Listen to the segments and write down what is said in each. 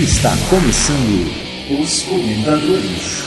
Está começando os comentadores.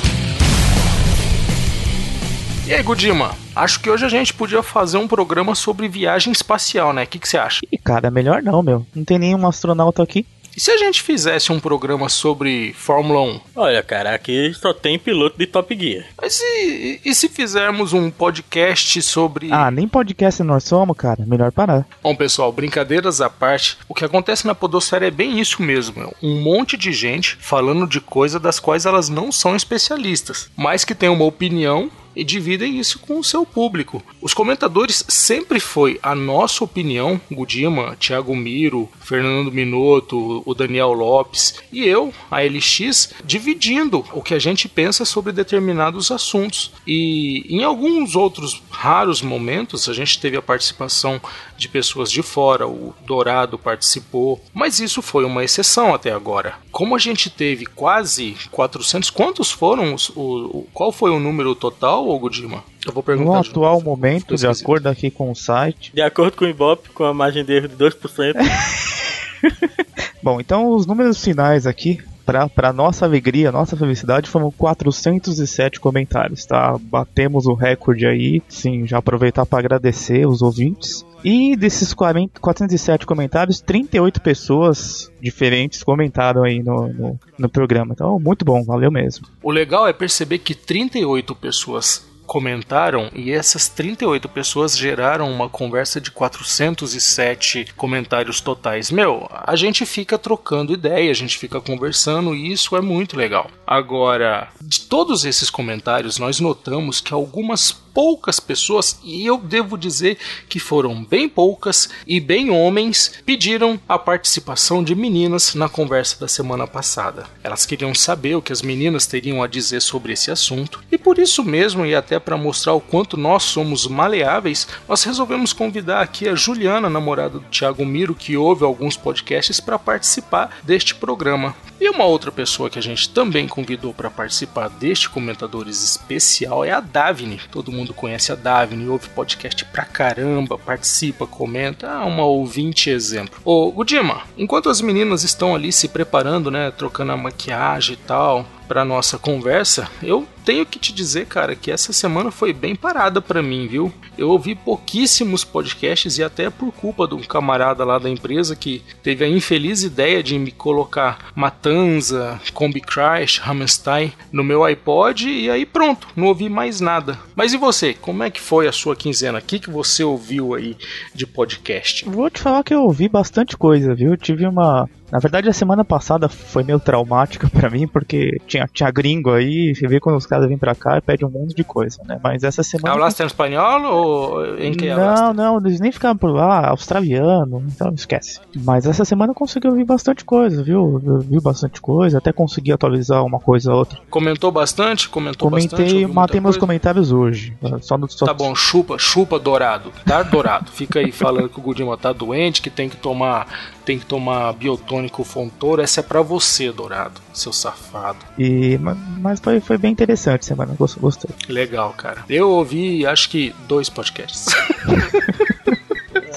E aí, Gudima? Acho que hoje a gente podia fazer um programa sobre viagem espacial, né? O que, você acha? E cara, melhor não, meu. Não tem nenhum astronauta aqui. E se a gente fizesse um programa sobre Fórmula 1? Olha, cara, aqui só tem piloto de Top Gear. Mas e, e se fizermos um podcast sobre. Ah, nem podcast nós somos, cara. Melhor parar. Bom, pessoal, brincadeiras à parte, o que acontece na Podosfera é bem isso mesmo. meu. Um monte de gente falando de coisas das quais elas não são especialistas, mas que tem uma opinião e dividem isso com o seu público. Os comentadores sempre foi a nossa opinião, Gudima, Thiago Miro, Fernando Minotto, o Daniel Lopes e eu, a LX, dividindo o que a gente pensa sobre determinados assuntos. E em alguns outros raros momentos a gente teve a participação de pessoas de fora, o Dourado participou, mas isso foi uma exceção até agora. Como a gente teve quase 400, quantos foram os, o, qual foi o número total, ô Gudima? Eu vou perguntar. No atual novo. momento, de acordo aqui com o site. De acordo com o Ibope, com a margem de erro de 2%, Bom, então os números finais aqui, pra, pra nossa alegria, nossa felicidade, foram 407 comentários, tá? Batemos o recorde aí. Sim, já aproveitar para agradecer os ouvintes. E desses 40, 407 comentários, 38 pessoas diferentes comentaram aí no, no, no programa. Então, muito bom, valeu mesmo. O legal é perceber que 38 pessoas comentaram e essas 38 pessoas geraram uma conversa de 407 comentários totais. Meu, a gente fica trocando ideia, a gente fica conversando e isso é muito legal. Agora, de todos esses comentários, nós notamos que algumas poucas pessoas, e eu devo dizer que foram bem poucas e bem homens, pediram a participação de meninas na conversa da semana passada. Elas queriam saber o que as meninas teriam a dizer sobre esse assunto, e por isso mesmo, e até para mostrar o quanto nós somos maleáveis, nós resolvemos convidar aqui a Juliana, namorada do Thiago Miro, que ouve alguns podcasts, para participar deste programa. E uma outra pessoa que a gente também convidou para participar deste Comentadores especial é a Davine. Todo mundo conhece a Davine, ouve podcast pra caramba, participa, comenta. Ah, uma ouvinte exemplo. Ô, Gudima, enquanto as meninas estão ali se preparando, né, trocando a maquiagem e tal, para nossa conversa, eu tenho que te dizer, cara, que essa semana foi bem parada para mim, viu? Eu ouvi pouquíssimos podcasts e até por culpa de um camarada lá da empresa que teve a infeliz ideia de me colocar Matanza, Combi Crash, Hammerstein no meu iPod e aí pronto, não ouvi mais nada. Mas e você? Como é que foi a sua quinzena? O que, que você ouviu aí de podcast? Vou te falar que eu ouvi bastante coisa, viu? Tive uma. Na verdade, a semana passada foi meio traumática pra mim, porque tinha, tinha gringo aí, você vê quando os caras vêm pra cá e pedem um monte de coisa, né? Mas essa semana. Hablaste em espanhol ou em que Não, hablaste? não, eles nem ficavam por lá, australiano, então esquece. Mas essa semana eu consegui ouvir bastante coisa, viu? Eu vi bastante coisa, até consegui atualizar uma coisa ou outra. Comentou bastante? Comentou bastante? Comentei, ouviu muita matei meus coisa? comentários hoje. Só no, só Tá bom, chupa, chupa dourado. Tá dourado. Fica aí falando que o Gudima tá doente, que tem que tomar, tem que tomar biotônico Fontoura. Essa é pra você, dourado, seu safado. E, ma- mas foi, foi bem interessante semana, gost- gostei. Legal, cara. Eu ouvi, acho que dois podcasts.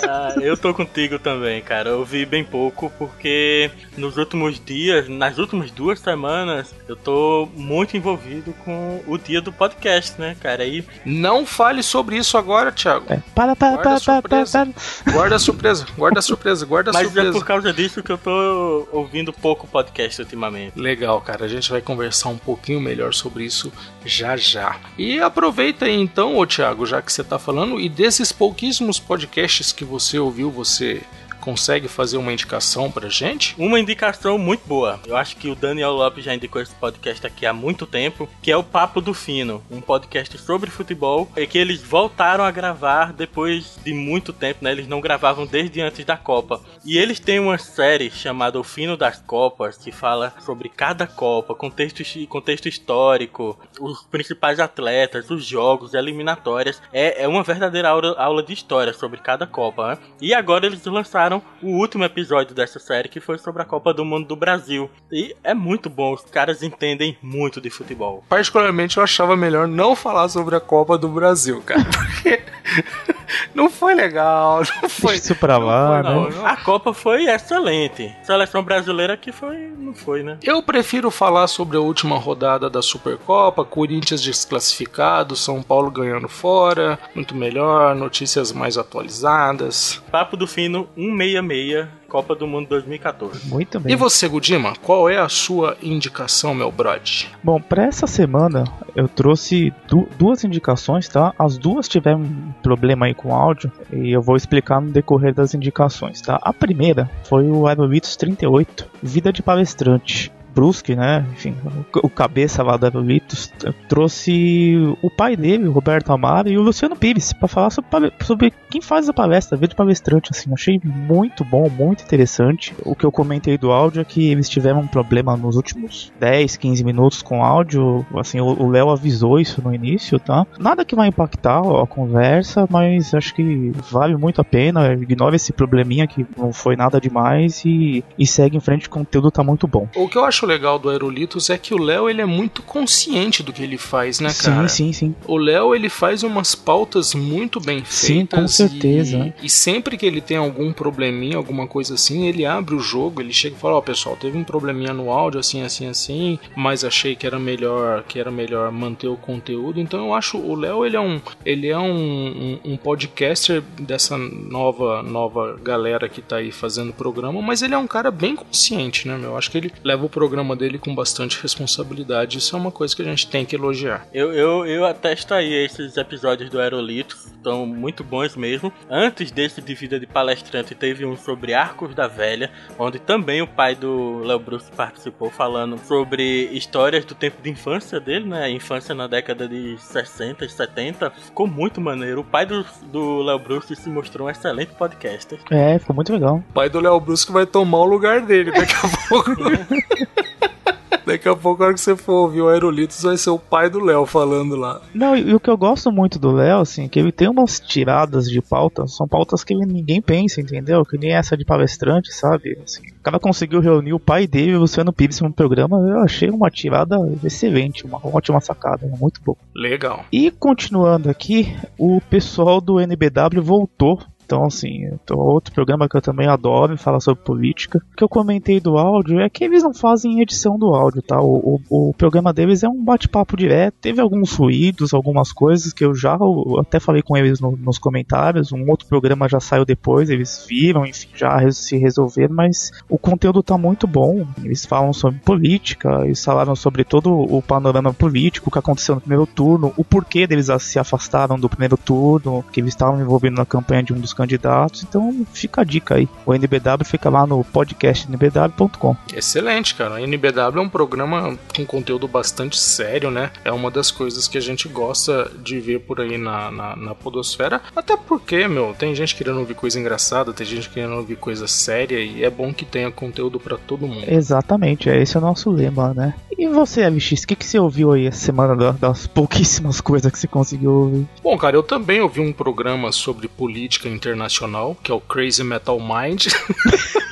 ah, eu tô contigo também, cara. Eu vi bem pouco porque nos últimos dias, nas últimas duas semanas, eu tô muito envolvido com o dia do podcast, né, cara? E Não fale sobre isso agora, Thiago. É, para, para, Guarda a para, para, para, surpresa. para. Guarda a surpresa, guarda a surpresa, guarda a mas é surpresa. por causa disso que eu tô ouvindo pouco podcast ultimamente. Legal, cara. A gente vai conversar um pouquinho melhor sobre isso já já. E aproveita aí então, ô Thiago, já que você tá falando, e desses pouquíssimos podcasts que você ouviu, você consegue fazer uma indicação pra gente? Uma indicação muito boa. Eu acho que o Daniel Lopes já indicou esse podcast aqui há muito tempo, que é o Papo do Fino, um podcast sobre futebol, e que eles voltaram a gravar depois de muito tempo, né? Eles não gravavam desde antes da Copa. E eles têm uma série chamada O Fino das Copas, que fala sobre cada Copa, contexto, contexto histórico, os principais atletas, os jogos, eliminatórias. É, é uma verdadeira aula, aula de história sobre cada Copa, né? E agora eles lançaram o último episódio dessa série, que foi sobre a Copa do Mundo do Brasil. E é muito bom, os caras entendem muito de futebol. Particularmente eu achava melhor não falar sobre a Copa do Brasil, cara. Porque Não foi legal, não foi. Isso pra lá, Não, né? a Copa foi excelente. Seleção brasileira que foi, não foi, né? Eu prefiro falar sobre a última rodada da Supercopa, Corinthians desclassificado, São Paulo ganhando fora, muito melhor, notícias mais atualizadas. Papo do Fino 166, Copa do Mundo 2014. Muito bem. E você, Gudima, qual é a sua indicação, meu brode? Bom, pra essa semana eu trouxe du- duas indicações, tá? As duas tiveram um problema aí com áudio e eu vou explicar no decorrer das indicações, tá? A primeira foi o Aerolitos 38, Vida de Palestrante. Brusque, né? Enfim, o, cabeça lá Aerolitos t- trouxe o pai dele, o Roberto Amaro, e o Luciano Pires, pra falar sobre, sobre quem faz a palestra, de Palestrante, assim. Achei muito bom, muito interessante. O que eu comentei do áudio é que eles tiveram um problema nos últimos 10, 15 minutos com áudio. Assim, o Léo avisou isso no início, tá? Nada que vai impactar a conversa, mas acho que vale muito a pena. Ignore esse probleminha que não foi nada demais e, e segue em frente, o conteúdo tá muito bom. O que eu acho legal do Aerolitos é que o Léo ele é muito consciente do que ele faz, né, cara? Sim, sim, sim. O Léo ele faz umas pautas muito bem Sim, feitas. com certeza. E, e sempre que ele tem algum probleminha, alguma coisa assim, ele abre o jogo, ele chega e fala: Ó, pessoal, teve um probleminha no áudio, assim, assim, assim, mas achei que era melhor, que era melhor manter o conteúdo. Então eu acho o Léo ele é um, ele é um, um, um podcaster dessa nova, nova galera que tá aí fazendo programa, mas ele é um cara bem consciente, né, meu? Eu acho que ele leva o programa dele com bastante responsabilidade. Isso é uma coisa que a gente tem que elogiar. Eu, eu, eu atesto aí esses episódios do Aerolito, estão muito bons mesmo. Antes desse de Vida de Palestrante, teve um sobre Arcos da Velha, onde também o pai do Léo Bruce participou, falando sobre histórias do tempo de infância dele, né? A infância na década de 60 e 70. Ficou muito maneiro. O pai do, do Léo Bruce se mostrou um excelente podcaster. É, ficou muito legal. O pai do Léo Brusque vai tomar o lugar dele daqui a pouco. Daqui a pouco, a hora que você for ouvir o Aerolitos, vai ser o pai do Léo falando lá. Não, e, e o que eu gosto muito do Léo, assim, que ele tem umas tiradas de pauta, são pautas que ninguém pensa, entendeu? Que nem essa de palestrante, sabe? Assim, o cara conseguiu reunir o pai dele e o Luciano Pires no programa, eu achei uma tirada excelente, uma ótima sacada, muito bom. Legal. E continuando aqui, o pessoal do NBW voltou. Então, assim, outro programa que eu também adoro, fala sobre política. O que eu comentei do áudio é que eles não fazem edição do áudio, tá? O, o, o programa deles é um bate-papo direto. Teve alguns ruídos, algumas coisas que eu já eu até falei com eles no- nos comentários. Um outro programa já saiu depois, eles viram, enfim, já se resolveram, mas o conteúdo tá muito bom. Eles falam sobre política, eles falaram sobre todo o panorama político, o que aconteceu no primeiro turno, o porquê deles se afastaram do primeiro turno, que eles estavam envolvidos na campanha de um dos candidatos. Então fica a dica aí. O NBW fica lá no podcast nbw.com. Excelente, cara. A NBW é um programa com conteúdo bastante sério, né? É uma das coisas que a gente gosta de ver por aí na, na, na podosfera. Até porque, meu, tem gente querendo ouvir coisa engraçada, tem gente querendo ouvir coisa séria e é bom que tenha conteúdo pra todo mundo. Exatamente, é esse é o nosso lema, né? E você, LX, o que, que você ouviu aí essa semana da- das pouquíssimas coisas que você conseguiu ouvir? Bom, cara, eu também ouvi um programa sobre política internacional, que é o Crazy Metal Mind.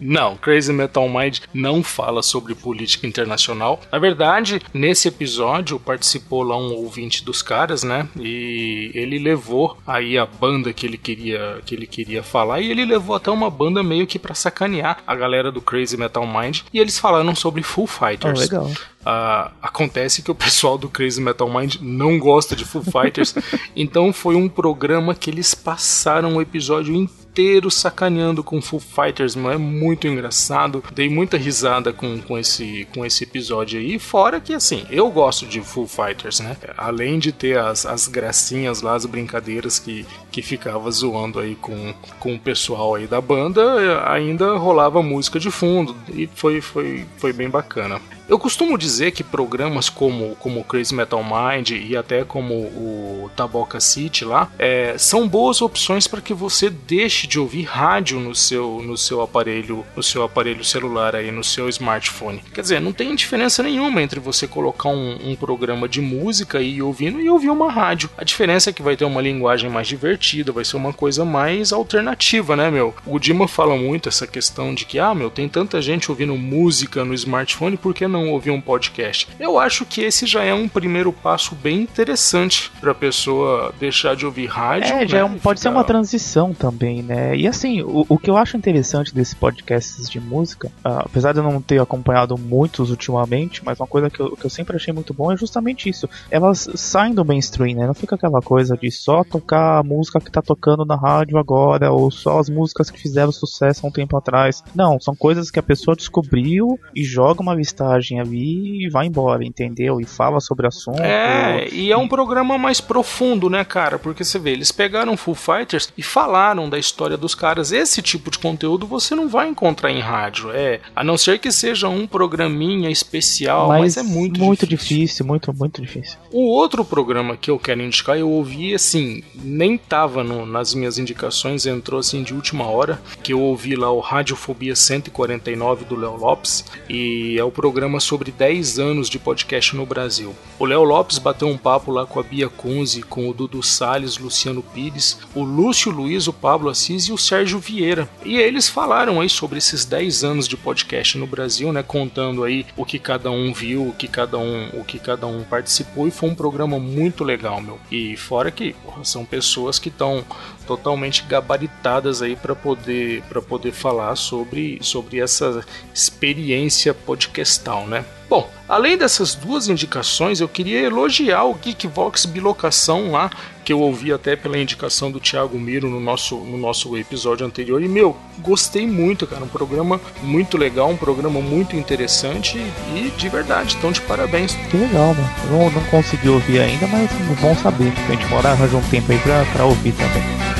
Não, Crazy Metal Mind não fala sobre política internacional. Na verdade, nesse episódio participou lá um ouvinte dos caras, né? E ele levou aí a banda que ele queria que ele queria falar e ele levou até uma banda meio que pra sacanear a galera do Crazy Metal Mind e eles falaram sobre Full Fighters. legal. Ah, acontece que o pessoal do Crazy Metal Mind não gosta de Foo Fighters, então foi um programa que eles passaram o episódio inteiro sacaneando com Foo Fighters, mano. É muito engraçado. Dei muita risada com, com, esse, com esse episódio aí. Fora que, assim, eu gosto de Foo Fighters, né? Além de ter as, as gracinhas lá, as brincadeiras que, que ficava zoando aí com, com o pessoal aí da banda, ainda rolava música de fundo. E foi, foi, foi bem bacana. Eu costumo dizer que programas como, como Crazy Metal Mind e até como o Taboca City lá é, são boas opções para que você deixe de ouvir rádio no seu, no seu aparelho no seu aparelho celular aí no seu smartphone. Quer dizer, não tem diferença nenhuma entre você colocar um, um programa de música e ouvindo e ouvir uma rádio. A diferença é que vai ter uma linguagem mais divertida, vai ser uma coisa mais alternativa, né, meu? O Dima fala muito essa questão de que, ah, meu, tem tanta gente ouvindo música no smartphone, por que não não ouvir um podcast? Eu acho que esse já é um primeiro passo bem interessante para a pessoa deixar de ouvir rádio. É, né? já é um, pode Ficar- ser uma transição também, né? E assim, o, o que eu acho interessante desses podcasts de música, ah, apesar de eu não ter acompanhado muitos ultimamente, mas uma coisa que eu, que eu sempre achei muito bom é justamente isso. Elas saem do mainstream, né? Não fica aquela coisa de só tocar a música que tá tocando na rádio agora, ou só as músicas que fizeram sucesso há um tempo atrás. Não, são coisas que a pessoa descobriu e joga uma listagem ali e vai embora, entendeu? E fala sobre assunto. É, e é um programa mais profundo, né, cara? Porque você vê, eles pegaram Full Fighters e falaram da história dos caras. Esse tipo de conteúdo você não vai encontrar em rádio, é. A não ser que seja um programinha especial, mas, é muito, muito difícil. difícil, muito, muito difícil. O outro programa que eu quero indicar, eu ouvi assim, nem tava no- nas minhas indicações, entrou assim de última hora, que eu ouvi lá o Radiofobia 149 do Léo Lopes, e é o programa sobre 10 anos de podcast no Brasil. O Léo Lopes bateu um papo lá com a Bia Kunze, com o Dudu Salles, Luciano Pires, o Lúcio Luiz, o Pablo Assis e o Sérgio Vieira. E eles falaram aí sobre esses 10 anos de podcast no Brasil, né, contando aí o que cada um viu, o que cada um, o que cada um participou e foi um programa muito legal, meu. E fora que porra, são pessoas que estão totalmente gabaritadas aí para poder para poder falar sobre sobre essa experiência podcastal, né? Bom, além dessas duas indicações, eu queria elogiar o Geekvox Bilocação lá, que eu ouvi até pela indicação do Thiago Miro no nosso, no nosso episódio anterior. E, meu, gostei muito, cara. Um programa muito legal, um programa muito interessante e de verdade, então de parabéns. Que legal, mano. Eu não, consegui ouvir ainda, mas bom saber. A gente mora arranja um tempo aí pra, pra ouvir também.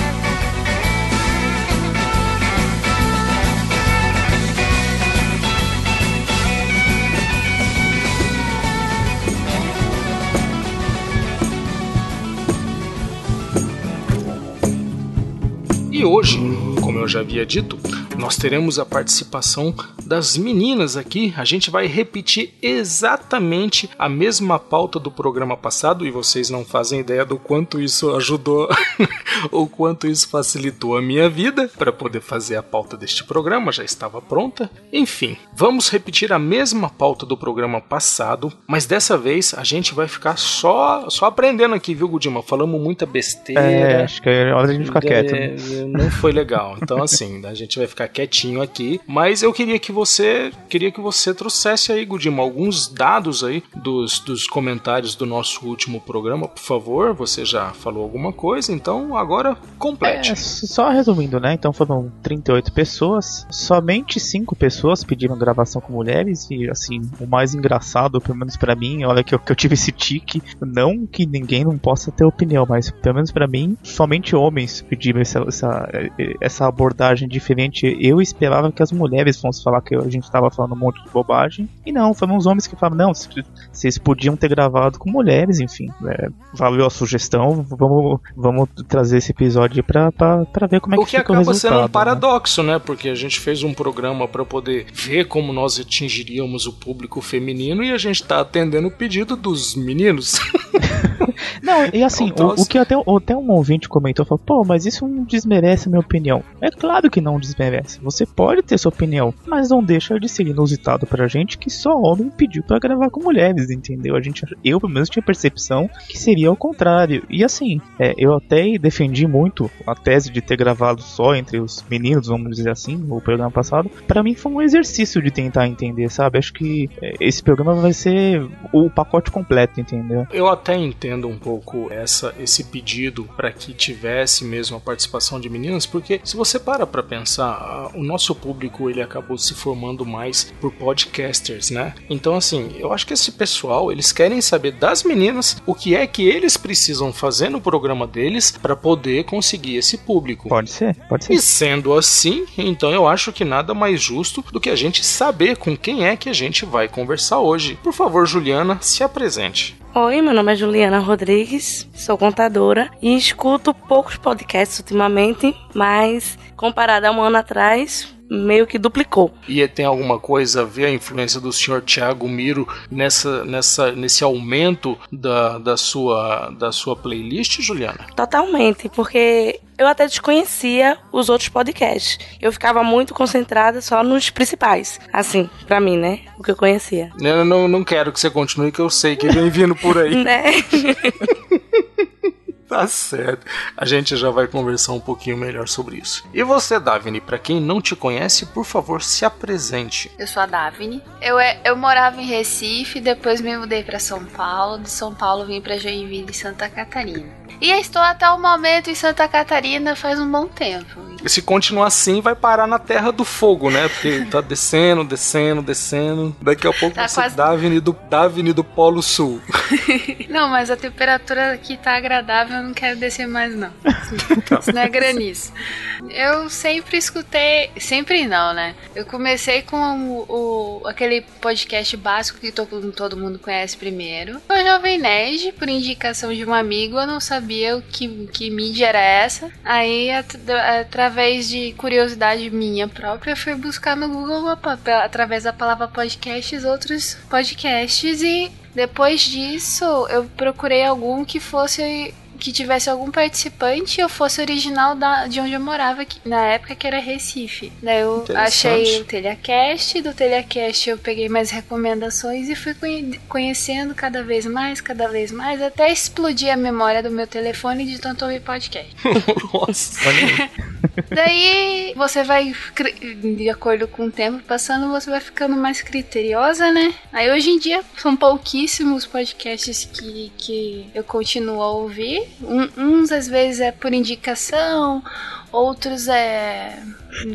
E hoje, como eu já havia dito, nós teremos a participação das meninas aqui. A gente vai repetir exatamente a mesma pauta do programa passado e vocês não fazem ideia do quanto isso ajudou ou quanto isso facilitou a minha vida para poder fazer a pauta deste programa, já estava pronta. Enfim, vamos repetir a mesma pauta do programa passado, mas dessa vez a gente vai ficar só só aprendendo aqui, viu, Gudima? Falamos muita besteira. É, acho que é hora da gente ficar quieto. É, né? não foi legal. Então, assim, a gente vai ficar quietinho aqui. Mas eu queria que você queria que você trouxesse aí, Gudima, alguns dados aí dos, dos comentários do nosso último programa, por favor. Você já falou alguma coisa, então agora complete. É, só resumindo, né? Então foram 38 pessoas, somente 5 pessoas pediram gravação com mulheres, e assim, o mais engraçado, pelo menos pra mim, olha que eu, que eu tive esse tique, não que ninguém não possa ter opinião, mas pelo menos pra mim, somente homens pediram essa, essa, essa abordagem diferente. Eu esperava que as mulheres fossem falar que a gente tava falando um monte de bobagem, e não, foram os homens que falaram, não, vocês podiam ter gravado com mulheres, enfim, é, valeu a sugestão, vamos, vamos trazer esse episódio pra, pra, pra ver como é o que, que fica o acaba resultado. sendo um né? paradoxo, né? Porque a gente fez um programa para poder ver como nós atingiríamos o público feminino e a gente tá atendendo o pedido dos meninos. Não, e assim, o, o que até, até um ouvinte comentou, falou, pô, mas isso não desmerece a minha opinião. É claro que não desmerece. Você pode ter sua opinião, mas não deixa de ser inusitado pra gente que só homem pediu pra gravar com mulheres, entendeu? A gente, eu pelo menos tinha percepção que seria o contrário. E assim, é, eu até defendi muito a tese de ter gravado só entre os meninos, vamos dizer assim, no programa passado. Pra mim foi um exercício de tentar entender, sabe? Acho que é, esse programa vai ser o pacote completo, entendeu? Eu até entendo um pouco essa, esse pedido para que tivesse mesmo a participação de meninas, porque se você para para pensar, o nosso público ele acabou se formando mais por podcasters, né? Então assim, eu acho que esse pessoal eles querem saber das meninas o que é que eles precisam fazer no programa deles para poder conseguir esse público. Pode ser, pode ser. E sendo assim, então eu acho que nada mais justo do que a gente saber com quem é que a gente vai conversar hoje. Por favor, Juliana, se apresente. Oi, meu nome é Juliana Rodrigues, sou contadora e escuto poucos podcasts ultimamente, mas comparado a um ano atrás, meio que duplicou. E tem alguma coisa a ver a influência do senhor Thiago Miro nessa, nessa, nesse aumento da, da, sua, da sua playlist, Juliana? Totalmente, porque eu até desconhecia os outros podcasts. Eu ficava muito concentrada só nos principais. Assim, para mim, né? O que eu conhecia. Eu não, não quero que você continue, que eu sei que vem vindo por aí. né? Tá certo. A gente já vai conversar um pouquinho melhor sobre isso. E você, Davine, para quem não te conhece, por favor, se apresente. Eu sou a Davine. Eu, é, eu morava em Recife, depois me mudei para São Paulo. De São Paulo vim para Joinville Santa Catarina. E estou até o momento em Santa Catarina faz um bom tempo. Se continuar assim, vai parar na Terra do Fogo, né? Porque tá descendo, descendo, descendo. Daqui a pouco Tá você quase- dá a avenida, dá a avenida do Polo Sul. Não, mas a temperatura aqui tá agradável, eu não quero descer mais não. Isso não é granizo. Eu sempre escutei, sempre não, né? Eu comecei com o, o- aquele podcast básico que todo, todo mundo conhece primeiro. O Jovem Nerd, por indicação de um amigo, eu não sabia o que, que mídia era essa. Aí, at- através de curiosidade minha própria, fui buscar no Google, através da palavra podcasts, outros podcasts e depois disso, eu procurei algum que fosse que tivesse algum participante ou fosse original da, de onde eu morava que- na época que era Recife. Daí eu achei o Telecast, do Telecast eu peguei mais recomendações e fui conhe- conhecendo cada vez mais, cada vez mais, até explodir a memória do meu telefone de tanto ouvir podcast. Nossa. Daí você vai, de acordo com o tempo passando, você vai ficando mais criteriosa, né? Aí hoje em dia são pouquíssimos podcasts que, que eu continuo a ouvir. Uns às vezes é por indicação, outros é,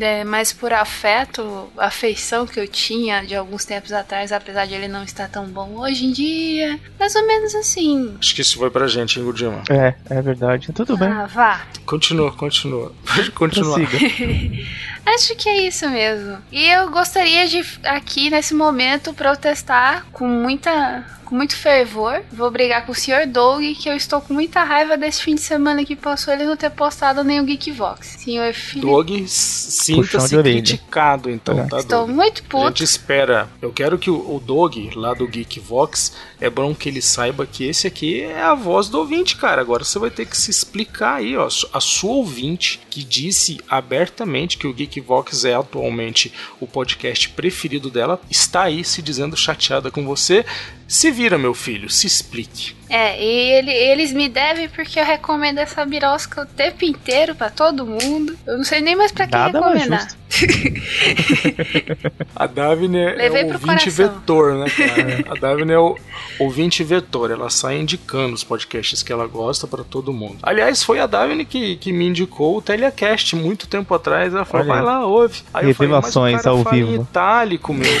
é mais por afeto, afeição que eu tinha de alguns tempos atrás, apesar de ele não estar tão bom hoje em dia. Mais ou menos assim. Acho que isso foi pra gente, hein, Gudima? É, é verdade. Tudo bem. Ah, vá. Continua, continua. Pode continuar. Acho que é isso mesmo. E eu gostaria de aqui nesse momento protestar com muita com muito fervor. Vou brigar com o Sr. Doug que eu estou com muita raiva desse fim de semana que passou ele não ter postado nem o Geekvox. Senhor Felipe, Doug, Puxão sinta-se criticado, então, É. tá, estou Doug? muito A puto. gente espera. Eu quero que o, o Doug, lá do Geekvox, é bom que ele saiba que esse aqui é a voz do ouvinte, cara. Agora você vai ter que se explicar aí, ó. A sua ouvinte, que disse abertamente que o Geekvox é atualmente o podcast preferido dela, está aí se dizendo chateada com você. Se vira, meu filho, se explique. É, e ele- eles me devem porque eu recomendo essa birosca o tempo inteiro pra todo mundo. Eu não sei nem mais pra quem Nada mais recomendar. justo. A Davine é o ouvinte vetor, né, cara? A Davine é o ouvinte vetor. Ela sai indicando os podcasts que ela gosta pra todo mundo. Aliás, foi a Davine que, que me indicou o Telecast muito tempo atrás. Ela falou, Olha vai lá, ouve. Aí Revelações eu falei, mas o cara ao fala em vivo. itálico, meu.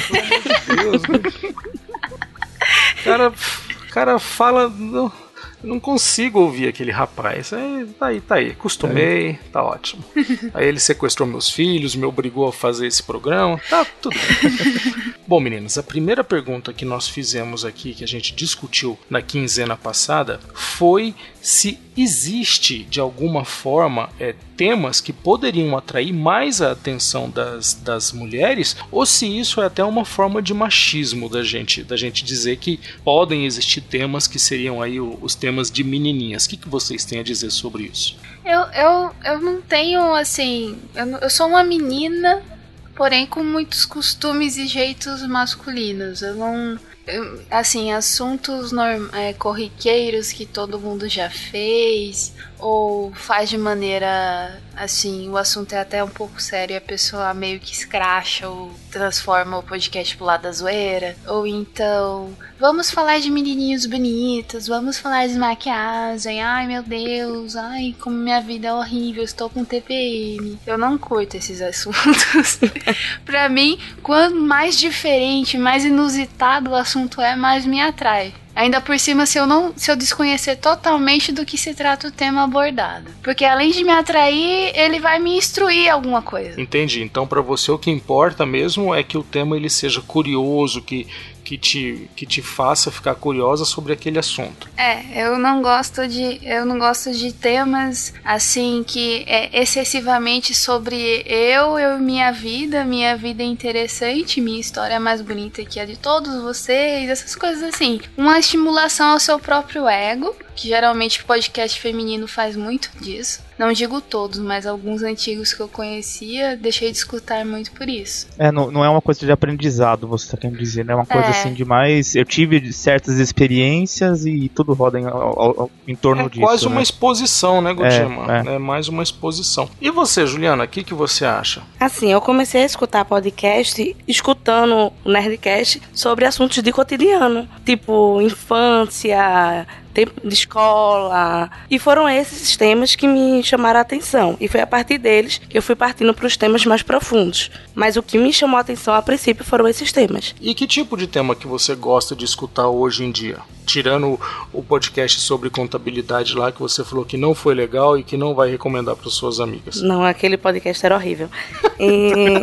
Pelo amor de Deus. O cara, o cara fala... Não, não consigo ouvir aquele rapaz. Aí, tá aí, tá aí. Acostumei, tá ótimo. Aí ele sequestrou meus filhos, me obrigou a fazer esse programa. Tá tudo bem. Bom, meninas, a primeira pergunta que nós fizemos aqui, que a gente discutiu na quinzena passada, foi se existe de alguma forma é, temas que poderiam atrair mais a atenção das, das mulheres, ou se isso é até uma forma de machismo da gente, da gente dizer que podem existir temas que seriam aí os temas de menininhas. O que, que vocês têm a dizer sobre isso? Eu, eu, eu não tenho, assim. Eu, eu sou uma menina, porém com muitos costumes e jeitos masculinos. Eu não. eu- assim, assuntos é, corriqueiros que todo mundo já fez, ou faz de maneira. Assim, o assunto é até um pouco sério e a pessoa meio que escracha ou transforma o podcast pro lado da zoeira. Ou então, vamos falar de menininhos bonitos, vamos falar de maquiagem. Ai meu Deus, ai como minha vida é horrível, estou com TPM. Eu não curto esses assuntos. pra mim, quanto mais diferente, mais inusitado o assunto é, mais me atrai. Ainda por cima, se eu não, se eu desconhecer totalmente do que se trata o tema abordado, porque além de me atrair, ele vai me instruir alguma coisa. Entendi. Então, para você, o que importa mesmo é que o tema ele seja curioso, que, que, te, que te faça ficar curiosa sobre aquele assunto. É, eu não gosto de, eu não gosto de temas assim que é excessivamente sobre eu, eu minha vida, minha vida é interessante, minha história é mais bonita que a de todos vocês, essas coisas assim. Uma estimulação ao seu próprio ego. Que geralmente podcast feminino faz muito disso. Não digo todos, mas alguns antigos que eu conhecia, deixei de escutar muito por isso. É, não, não é uma coisa de aprendizado, você tá querendo dizer, né? É uma coisa é. assim de mais. Eu tive certas experiências e tudo roda em, ao, ao, em torno é disso. É quase né? uma exposição, né, Gudima? É, é. é, mais uma exposição. E você, Juliana, o que, que você acha? Assim, eu comecei a escutar podcast escutando o Nerdcast sobre assuntos de cotidiano, tipo infância, tempo de escola. E foram esses temas que me chamaram a atenção. E foi a partir deles que eu fui partindo para os temas mais profundos. Mas o que me chamou a atenção a princípio foram esses temas. E que tipo de tema que você gosta de escutar hoje em dia? Tirando o podcast sobre contabilidade lá que você falou que não foi legal e que não vai recomendar para suas amigas. Não, aquele podcast era horrível. E...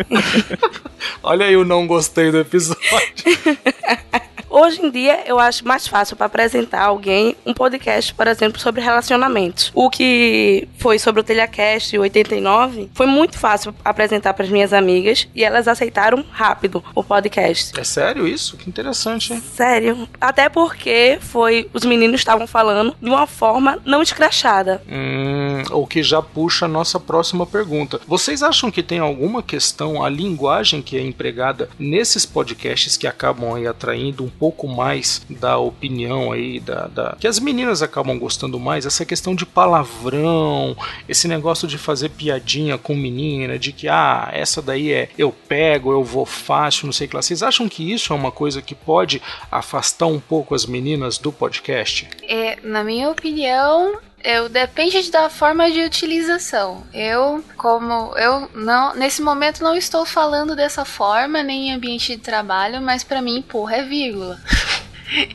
Olha aí o não gostei do episódio. Hoje em dia, eu acho mais fácil para apresentar alguém um podcast, por exemplo, sobre relacionamentos. O que foi sobre o Telecast 89 foi muito fácil apresentar para as minhas amigas e elas aceitaram rápido o podcast. É sério isso? Que interessante, hein? Sério. Até porque foi os meninos estavam falando de uma forma não escrachada. Hum, o que já puxa a nossa próxima pergunta. Vocês acham que tem alguma questão a linguagem que é empregada nesses podcasts que acabam aí atraindo um pouco mais da opinião aí da, da, que as meninas acabam gostando mais, essa questão de palavrão, esse negócio de fazer piadinha com menina, de que ah, essa daí é eu pego, eu vou fácil, não sei o que lá. Vocês acham que isso é uma coisa que pode afastar um pouco as meninas do podcast? É, na minha opinião, eu depende da forma de utilização. Eu, como eu não nesse momento não estou falando dessa forma nem em ambiente de trabalho, mas para mim, porra, é vírgula.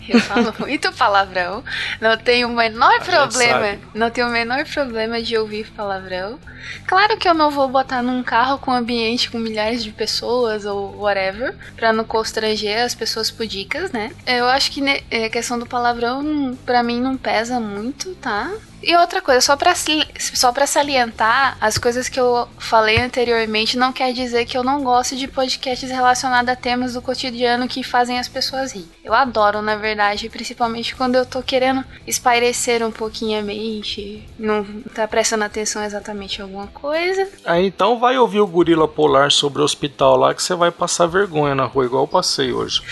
Eu falo muito palavrão. Não tenho o menor problema. Não tenho o menor problema de ouvir palavrão. Claro que eu não vou botar num carro com ambiente com milhares de pessoas ou whatever, pra não constranger as pessoas pudicas, né? Eu acho que a é, questão do palavrão, pra mim, não pesa muito, tá? E outra coisa, só pra, só pra salientar, as coisas que eu falei anteriormente não quer dizer que eu não gosto de podcasts relacionados a temas do cotidiano que fazem as pessoas rir. Eu adoro, na verdade, principalmente quando eu tô querendo espairecer um pouquinho a mente, não tá prestando atenção exatamente em alguma coisa. Aí então vai ouvir o Gorila Polar sobre o hospital lá que você vai passar vergonha na rua, igual eu passei hoje.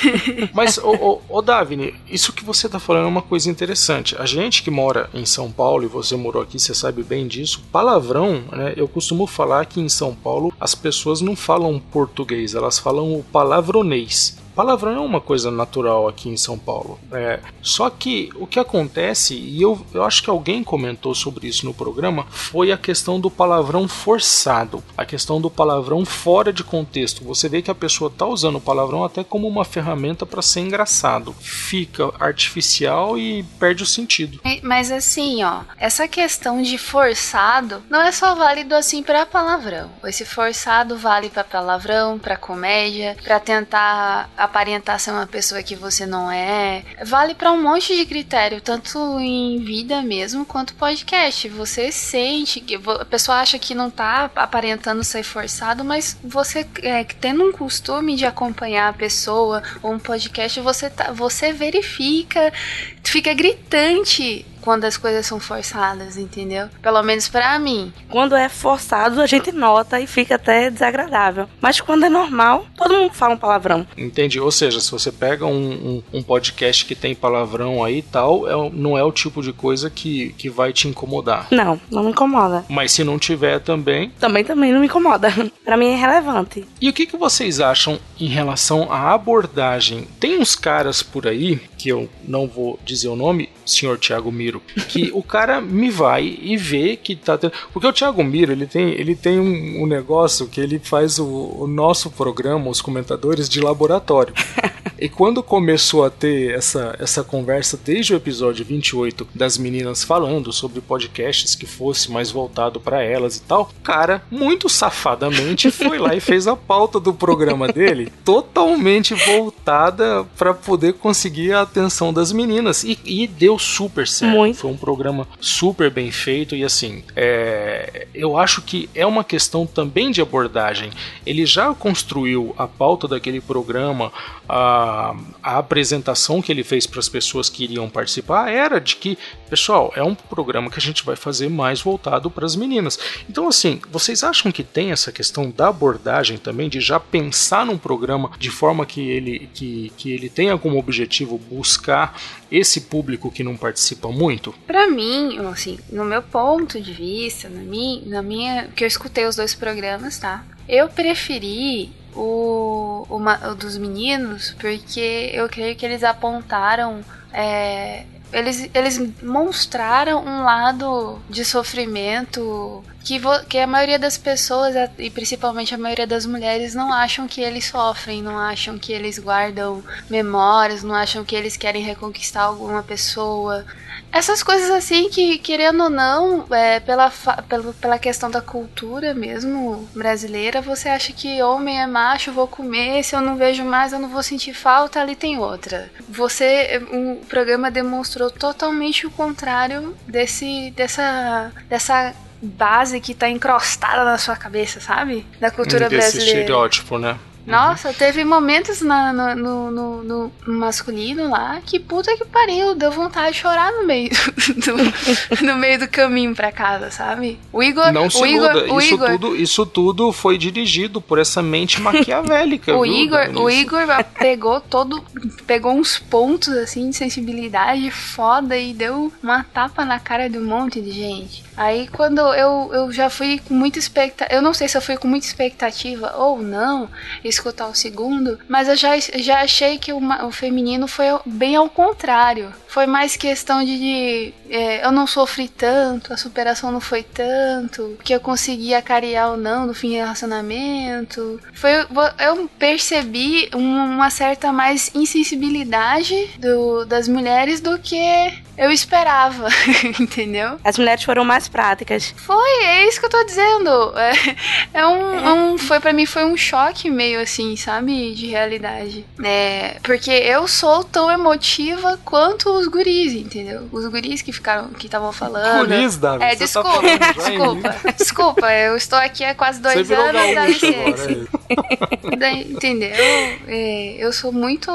Mas, ô, ô, ô Davine, isso que você tá falando é uma coisa interessante. A gente que mora em são Paulo, e você morou aqui, você sabe bem disso, palavrão, né? Eu costumo falar que em São Paulo as pessoas não falam português, elas falam o palavronês. Palavrão é uma coisa natural aqui em São Paulo. É, só que o que acontece, e eu, eu acho que alguém comentou sobre isso no programa, foi a questão do palavrão forçado, a questão do palavrão fora de contexto. Você vê que a pessoa está usando o palavrão até como uma ferramenta para ser engraçado. Fica artificial e perde o sentido. Mas assim, ó, essa questão de forçado não é só válido assim para palavrão. Esse forçado vale para palavrão, para comédia, para tentar aparentar ser uma pessoa que você não é. Vale para um monte de critério, tanto em vida mesmo quanto podcast. Você sente que a pessoa acha que não tá aparentando ser forçado, mas você é, tendo um costume de acompanhar a pessoa ou um podcast, você tá, você verifica, fica gritante quando as coisas são forçadas, entendeu? Pelo menos para mim. Quando é forçado, a gente nota e fica até desagradável. Mas quando é normal, todo mundo fala um palavrão. Entendi. Ou seja, se você pega um, um, um podcast que tem palavrão aí e tal, é, não é o tipo de coisa que, que vai te incomodar. Não, não me incomoda. Mas se não tiver também. Também também não me incomoda. para mim é relevante. E o que, que vocês acham em relação à abordagem? Tem uns caras por aí, que eu não vou dizer o nome, senhor Thiago Miro, que o cara me vai e vê que tá tendo. Porque o Thiago Miro, ele tem, ele tem um, um negócio que ele faz o, o, nosso programa, os comentadores, de laboratório. e quando começou a ter essa, essa conversa desde o episódio 28 das meninas falando sobre podcasts que fosse mais voltado para elas e tal, o cara, muito safadamente, foi lá e fez a pauta do programa dele totalmente voltada para poder conseguir a atenção das meninas. E, e deu super certo. Muito. Foi um programa super bem feito e assim, é, eu acho que é uma questão também de abordagem. Ele já construiu a pauta daquele programa a, a apresentação que ele fez para as pessoas que iriam participar era de que, pessoal, é um programa que a gente vai fazer mais voltado para as meninas. Então, assim, vocês acham que tem essa questão da abordagem também, de já pensar num programa de forma que ele, que, que ele tenha como objetivo buscar esse público que não participa muito? Para mim, assim, no meu ponto de vista, na minha, na minha, que eu escutei os dois programas, tá? Eu preferi o, o, dos meninos porque eu creio que eles apontaram é, eles, eles mostraram um lado de sofrimento que, que a maioria das pessoas, e principalmente a maioria das mulheres, não acham que eles sofrem, não acham que eles guardam memórias, não acham que eles querem reconquistar alguma pessoa. Essas coisas assim que, querendo ou não, é, pela, pela, pela questão da cultura mesmo brasileira, você acha que homem é macho, vou comer, se eu não vejo mais, eu não vou sentir falta, ali tem outra. Você, o programa demonstrou totalmente o contrário desse, dessa, dessa base que tá encrostada na sua cabeça, sabe? Da cultura Desse brasileira. estereótipo, né? Nossa, teve momentos na, no, no, no, no, masculino lá que puta que pariu, deu vontade de chorar no meio do, no meio do caminho pra casa, sabe? O Igor. Não se o Igor, o isso, Igor, tudo, isso tudo foi dirigido por essa mente maquiavélica. o viu, Igor, o Igor pegou todo, pegou uns pontos assim de sensibilidade foda e deu uma tapa na cara de um monte de gente. Aí quando eu, eu já fui com muita expectativa, eu não sei se eu fui com muita expectativa ou não, escutar o segundo, mas eu já, já achei que o, o feminino foi bem ao contrário. Foi mais questão de, de é, eu não sofri tanto, a superação não foi tanto, que eu consegui acariar ou não no fim do relacionamento. Foi, eu percebi uma certa mais insensibilidade do, das mulheres do que eu esperava, entendeu? As mulheres foram mais práticas. Foi, é isso que eu tô dizendo. É, é um, é. um, foi para mim foi um choque meio assim, sabe, de realidade. É, porque eu sou tão emotiva quanto os guris, entendeu? Os guris que ficaram, que estavam falando. Guris, Davi, É, você desculpa, tá falando desculpa, desculpa. Eu estou aqui há quase dois Você anos, dá licença. agora, é. Daí, entendeu? É, eu sou muito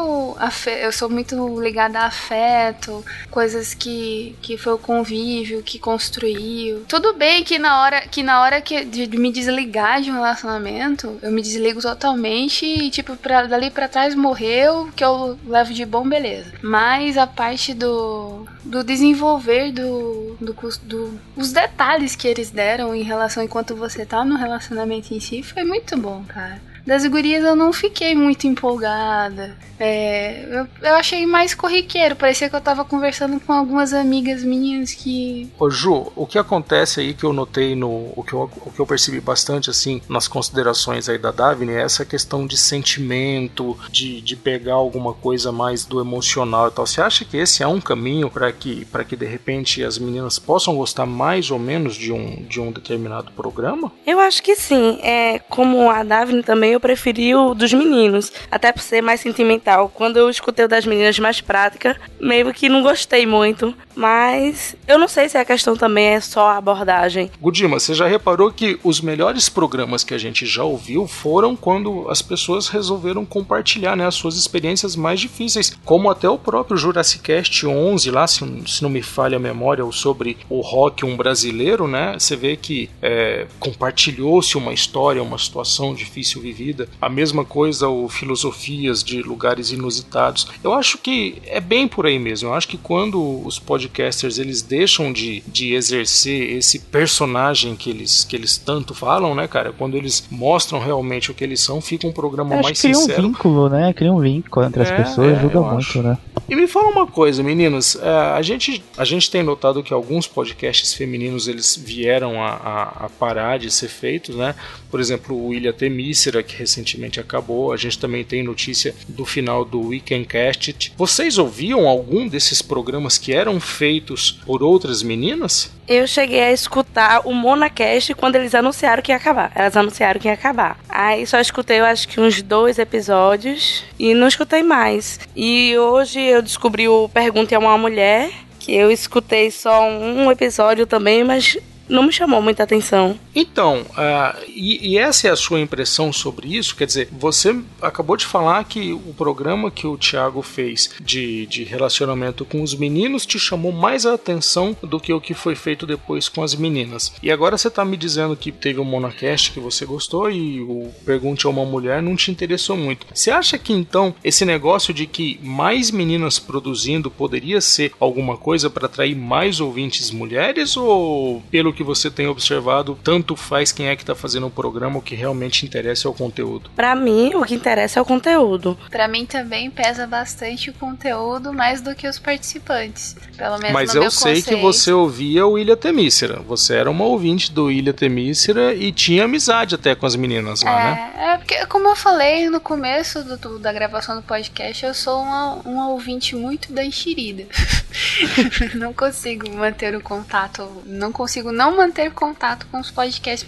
eu sou muito ligada a afeto, coisas que, que foi o convívio que construiu. Tudo bem que na hora que na hora que de, de me desligar de um relacionamento, eu me desligo totalmente e tipo pra, dali para trás morreu, que eu levo de bom, beleza. Mas a parte do do desenvolver do, do, do os detalhes que eles deram em relação enquanto você tá no relacionamento em si foi muito bom, cara. Das gurias eu não fiquei muito empolgada. É, eu, eu achei mais corriqueiro. Parecia que eu tava conversando com algumas amigas minhas que. Ô Ju, o que acontece aí que eu notei no. O que eu, o que eu percebi bastante assim nas considerações aí da Davine é essa questão de sentimento, de, de pegar alguma coisa mais do emocional e tal. Você acha que esse é um caminho para que, pra que de repente as meninas possam gostar mais ou menos de um, de um determinado programa? Eu acho que sim. É, como a Davine também, eu preferi o dos meninos. Até por ser mais sentimental. Quando eu escutei o das meninas mais prática, meio que não gostei muito. Mas eu não sei se a questão também é só a abordagem. Gudima, você já reparou que os melhores programas que a gente já ouviu foram quando as pessoas resolveram compartilhar né, as suas experiências mais difíceis, como até o próprio Jurassic Cast 11 lá, se, se não me falha a memória, sobre o rock um brasileiro, né? Você vê que é, compartilhou-se uma história, uma situação difícil vivida. A mesma coisa o Filosofias de Lugares Inusitados. Eu acho que é bem por aí mesmo. Eu acho que quando os podcasters eles deixam de, de exercer esse personagem que eles, que eles tanto falam, né, cara? Quando eles mostram realmente o que eles são, fica um programa mais que cria sincero. um vínculo, né? Cria um vínculo entre as É, pessoas, é, ajuda muito, acho. né? E me fala uma coisa, meninos, é, a, gente, a gente tem notado que alguns podcasts femininos eles vieram a, a- a parar de ser feitos, né? Por exemplo, o Ilha Temícera, que recentemente acabou. A gente também tem notícia do final do Weekend Cast. Vocês ouviam algum desses programas que eram feitos por outras meninas? Eu cheguei a escutar o Monacast quando eles anunciaram que ia acabar. Elas anunciaram que ia acabar. Aí só escutei, eu acho que uns dois episódios e não escutei mais. E hoje eu descobri o Pergunte a uma Mulher, que eu escutei só um episódio também, mas não me chamou muita atenção. Então, uh, e, e, essa é a sua impressão sobre isso? Quer dizer, você acabou de falar que o programa que o Thiago fez de, de relacionamento com os meninos te chamou mais a atenção do que o que foi feito depois com as meninas. E agora você tá me dizendo que teve um monocast que você gostou e o Pergunte a uma Mulher não te interessou muito. Você acha que então esse negócio de que mais meninas produzindo poderia ser alguma coisa para atrair mais ouvintes mulheres ou pelo que você tem observado, tanto faz quem é que tá fazendo o programa, o que realmente interessa é o conteúdo? Para mim, o que interessa é o conteúdo. Para mim também pesa bastante o conteúdo mais do que os participantes. Pelo menos Mas eu sei conceito. que você ouvia o Ilha Temícera. Você era uma ouvinte do Ilha Temícera e tinha amizade até com as meninas lá, é, né? É, porque, como eu falei no começo do, do, da gravação do podcast, eu sou uma, uma ouvinte muito da enxerida. não consigo manter o contato, não consigo não manter contato com os podcasts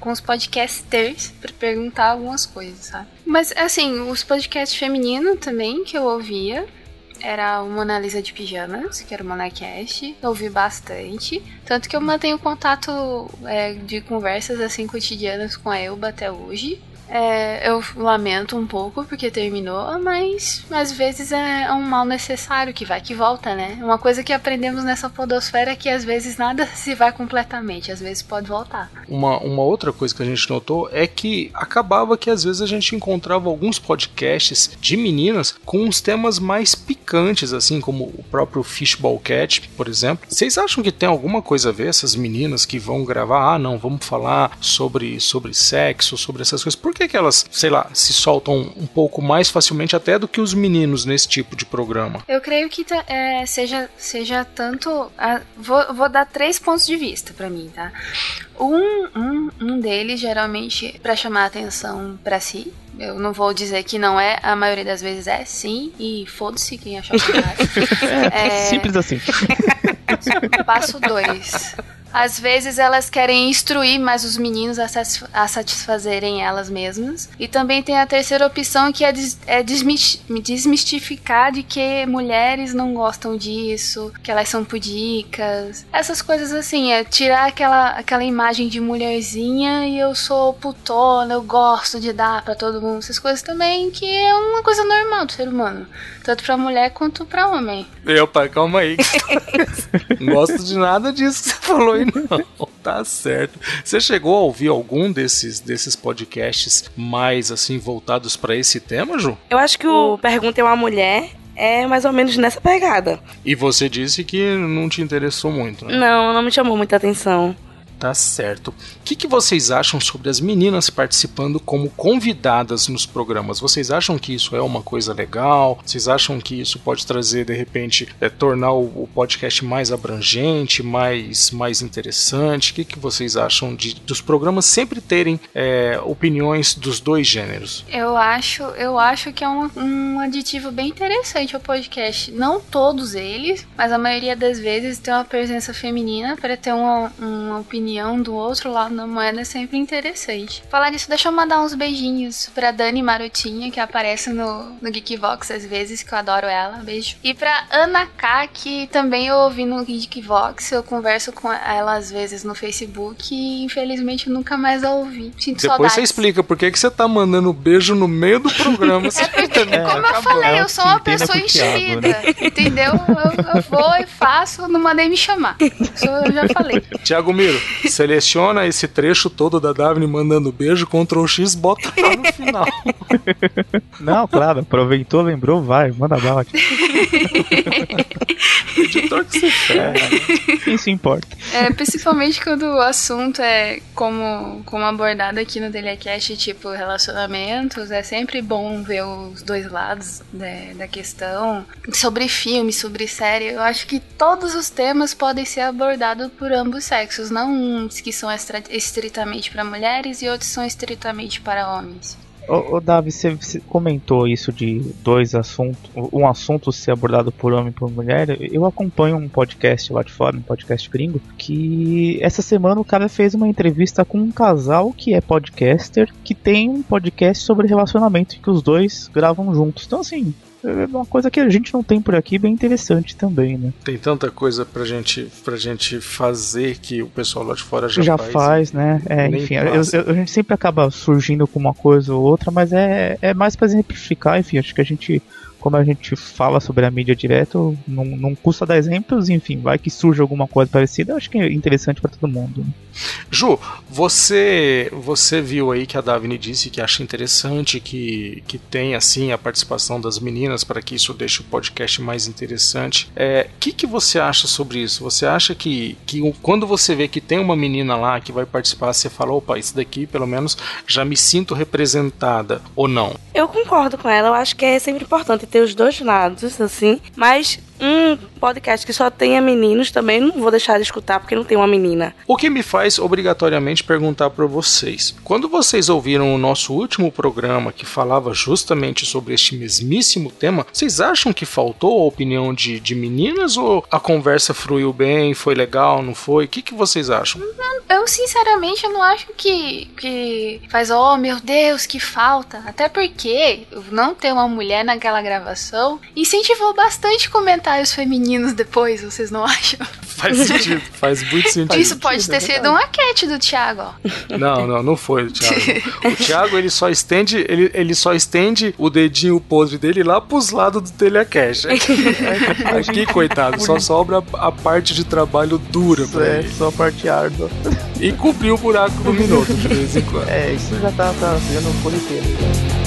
com os podcasters para perguntar algumas coisas, sabe? Mas assim, os podcasts femininos também que eu ouvia, era o Mona Lisa de Pijamas, que era o Monacast. Ouvi bastante. Tanto que eu mantenho contato é, de conversas assim cotidianas com a Elba até hoje. É, eu lamento um pouco porque terminou, mas às vezes é um mal necessário que vai que volta, né? Uma coisa que aprendemos nessa podosfera é que às vezes nada se vai completamente, às vezes pode voltar. Uma, uma outra coisa que a gente notou é que acabava que às vezes a gente encontrava alguns podcasts de meninas com uns temas mais picantes, assim como o próprio Fishball Cat, por exemplo. Vocês acham que tem alguma coisa a ver essas meninas que vão gravar? Ah, não, vamos falar sobre, sobre sexo, sobre essas coisas. Por que, que elas, sei lá, se soltam um pouco mais facilmente até do que os meninos nesse tipo de programa? Eu creio que é, seja, seja tanto. A, vou, vou dar três pontos de vista para mim, tá? Um, um, um deles, geralmente, para chamar atenção para si, eu não vou dizer que não é, a maioria das vezes é sim, e foda-se quem achar que é, é. Simples assim. Passo dois. Às vezes elas querem instruir mais os meninos a, a satisfazerem elas mesmas. E também tem a terceira opção que é, des é desmistificar de que mulheres não gostam disso, que elas são pudicas. Essas coisas assim, é tirar aquela, aquela imagem de mulherzinha e eu sou putona, eu gosto de dar para todo mundo. Essas coisas também que é uma coisa normal do ser humano. Tanto pra mulher quanto pra homem. Meu pai, calma aí. não gosto de nada disso que você falou aí, não. Tá certo. Você chegou a ouvir algum desses, desses podcasts mais, assim, voltados para esse tema, Ju? Eu acho que o Pergunta é uma Mulher é mais ou menos nessa pegada. E você disse que não te interessou muito, né? Não, não me chamou muita atenção. Tá certo. O que, que vocês acham sobre as meninas participando como convidadas nos programas? Vocês acham que isso é uma coisa legal? Vocês acham que isso pode trazer, de repente, é, tornar o, o, podcast mais abrangente, mais, mais interessante? O que, que vocês acham de, dos programas sempre terem é, opiniões dos dois gêneros? Eu acho, eu acho que é um, um aditivo bem interessante ao podcast. Não todos eles, mas a maioria das vezes tem uma presença feminina para ter uma, uma opinião opinião do outro lado da moeda é sempre interessante. Falar disso, deixa eu mandar uns beijinhos pra Dani Marotinha, que aparece no, no Geekvox às vezes, que eu adoro ela. Beijo. E pra Ana K, que também eu ouvi no Geekvox, eu converso com ela às vezes no Facebook e infelizmente nunca mais a ouvi. Sinto Depois saudades. você explica por que, que você tá mandando beijo no meio do programa. é porque, é, como eu falei, eu sou uma pessoa enchida, né? entendeu? Eu, eu, vou e faço, não mandei me chamar. Isso eu já falei. Tiago Miro, seleciona esse trecho todo da Daphne mandando beijo, Ctrl X, bota lá no final. Não, claro, aproveitou, lembrou, vai, manda bala. Editor que você quer. Quem se importa? É, principalmente quando o assunto é como, como abordado aqui no Telecast, tipo relacionamentos, é sempre bom ver os dois lados da, da questão. Sobre filme, sobre série, eu acho que todos os temas podem ser abordados por ambos sexos, não uns que são estritamente para mulheres e outros são estritamente para homens. Ô, ô Davi, você, comentou isso de dois assuntos, um assunto ser abordado por homem e por mulher. Eu acompanho um podcast lá de fora, um podcast gringo, que essa semana o cara fez uma entrevista com um casal que é podcaster, que tem um podcast sobre relacionamento que os dois gravam juntos. Então assim, é uma coisa que a gente não tem por aqui, bem interessante também, né? Tem tanta coisa pra gente, pra gente fazer que o pessoal lá de fora já, já faz. faz né? É, enfim, eu, eu, a gente sempre acaba surgindo com uma coisa ou outra, mas é, é mais pra exemplificar, enfim, acho que a gente como a gente fala sobre a mídia direto, não, não custa dar exemplos, enfim, vai que surge alguma coisa parecida, acho que é interessante para todo mundo. Ju, você você viu aí que a Davine disse que acha interessante que, que tem assim a participação das meninas para que isso deixe o podcast mais interessante. O é, que, que você acha sobre isso? Você acha que, que quando você vê que tem uma menina lá que vai participar, você fala, opa, isso daqui pelo menos já me sinto representada ou não? Eu concordo com ela, eu acho que é sempre importante ter os dois lados, assim, mas um podcast que só tenha meninos também não vou deixar de escutar porque não tem uma menina. O que me faz obrigatoriamente perguntar para vocês: quando vocês ouviram o nosso último programa que falava justamente sobre este mesmíssimo tema, vocês acham que faltou a opinião de, de meninas ou a conversa fluiu bem, foi legal, não foi? O que, que vocês acham? Eu sinceramente eu não acho que, que faz, oh meu Deus, que falta. Até porque não ter uma mulher naquela gravação incentivou bastante comentários comentários femininos depois, vocês não acham? Faz sentido, faz muito sentido. Isso pode ter sido uma cat do Thiago, ó. Não, não, não foi o Thiago. O Thiago, ele só estende, ele, ele só estende o dedinho podre dele lá pros lados do Telecash. Aqui, coitado, só sobra a parte de trabalho dura pra é, ele. Só a parte árdua. E cobrir o buraco do minuto de vez em quando. É, isso já tá, tá sendo um corriqueiro.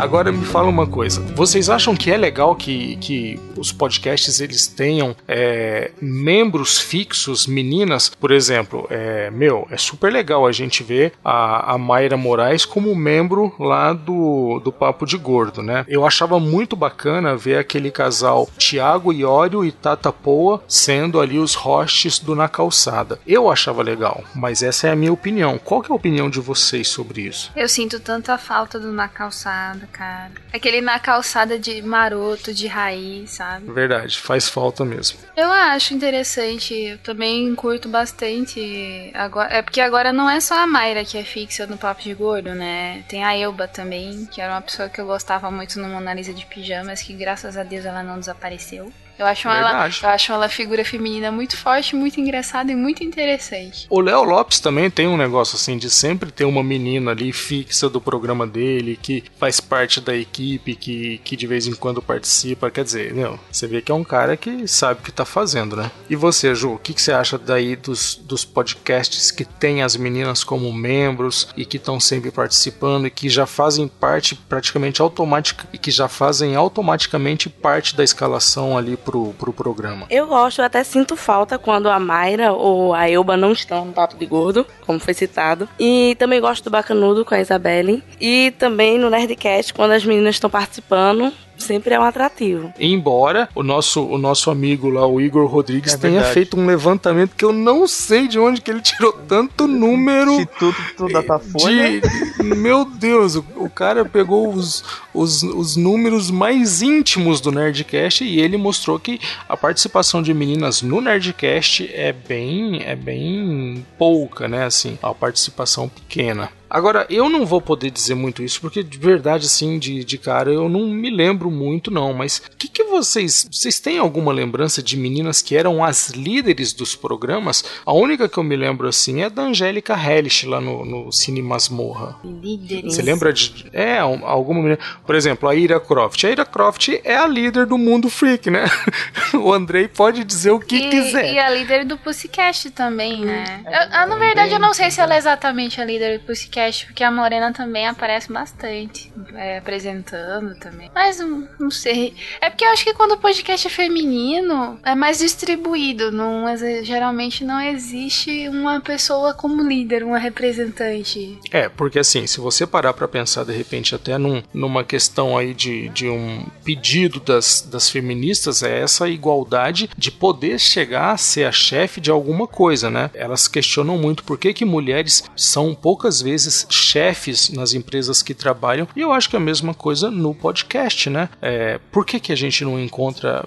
Agora me fala uma coisa. Vocês acham que é legal que, que os podcasts eles tenham é, membros fixos, meninas? Por exemplo, é, meu, é super legal a gente ver a, a Mayra Moraes como membro lá do, do Papo de Gordo, né? Eu achava muito bacana ver aquele casal Tiago Iório e Tata Poa sendo ali os hosts do Na Calçada. Eu achava legal, mas essa é a minha opinião. Qual é a opinião de vocês sobre isso? Eu sinto tanta falta do Na Calçada cara. Aquele na calçada de maroto, de raiz, sabe? Verdade, faz falta mesmo. Eu acho interessante, eu também curto bastante. Agora, é porque agora não é só a Mayra que é fixa no Papo de Gordo, né? Tem a Elba também, que era uma pessoa que eu gostava muito no Mona Lisa de Pijamas, que graças a Deus ela não desapareceu. Eu acho, ela, eu acho ela figura feminina muito forte, muito engraçada e muito interessante. O Léo Lopes também tem um negócio assim de sempre ter uma menina ali fixa do programa dele, que faz parte da equipe, que, que de vez em quando participa. Quer dizer, meu, você vê que é um cara que sabe o que tá fazendo, né? E você, Ju, o que, que você acha daí dos, dos podcasts que tem as meninas como membros e que estão sempre participando e que já fazem parte praticamente automática e que já fazem automaticamente parte da escalação ali pro, pro programa. Eu gosto, eu até sinto falta quando a Mayra ou a Elba não estão no Papo de Gordo, como foi citado. E também gosto do Bacanudo com a Isabelle. E também no Nerdcast, quando as meninas estão participando, sempre é um atrativo. Embora o nosso, o nosso amigo lá, o Igor Rodrigues, é tenha feito um levantamento que eu não sei de onde que ele tirou tanto número. Instituto da Datafolha. De... Meu Deus, o, o cara pegou os, os, os números mais íntimos do Nerdcast e ele mostrou que a participação de meninas no Nerdcast é bem, é bem pouca, né? Assim, a participação pequena. Agora, eu não vou poder dizer muito isso, porque de verdade, assim, de, de cara, eu não me lembro muito, não. Mas o que, que vocês. Vocês têm alguma lembrança de meninas que eram as líderes dos programas? A única que eu me lembro, assim, é da Angélica Hellish lá no, no Cine Masmorra. Líderes. Você lembra de. É, alguma menina. Por exemplo, a Ira Croft. A Ira Croft é a líder do mundo freak, né? o Andrei pode dizer o que e, quiser. E a líder do Pussycast também, né? Eu, eu, na verdade, eu não sei se ela é exatamente a líder do Pussycast podcast, porque a Morena também aparece bastante, é, apresentando também. Mas não, não, sei. É porque eu acho que quando o podcast é feminino, é mais distribuído. Não, geralmente não existe uma pessoa como líder, uma representante. É, porque assim, se você parar para pensar de repente até num, numa questão aí de, de um pedido das, das feministas, é essa igualdade de poder chegar a ser a chefe de alguma coisa, né? Elas questionam muito por que, que mulheres são poucas vezes vezes chefes nas empresas que trabalham, e eu acho que é a mesma coisa no podcast, né? É, por que, que a gente não encontra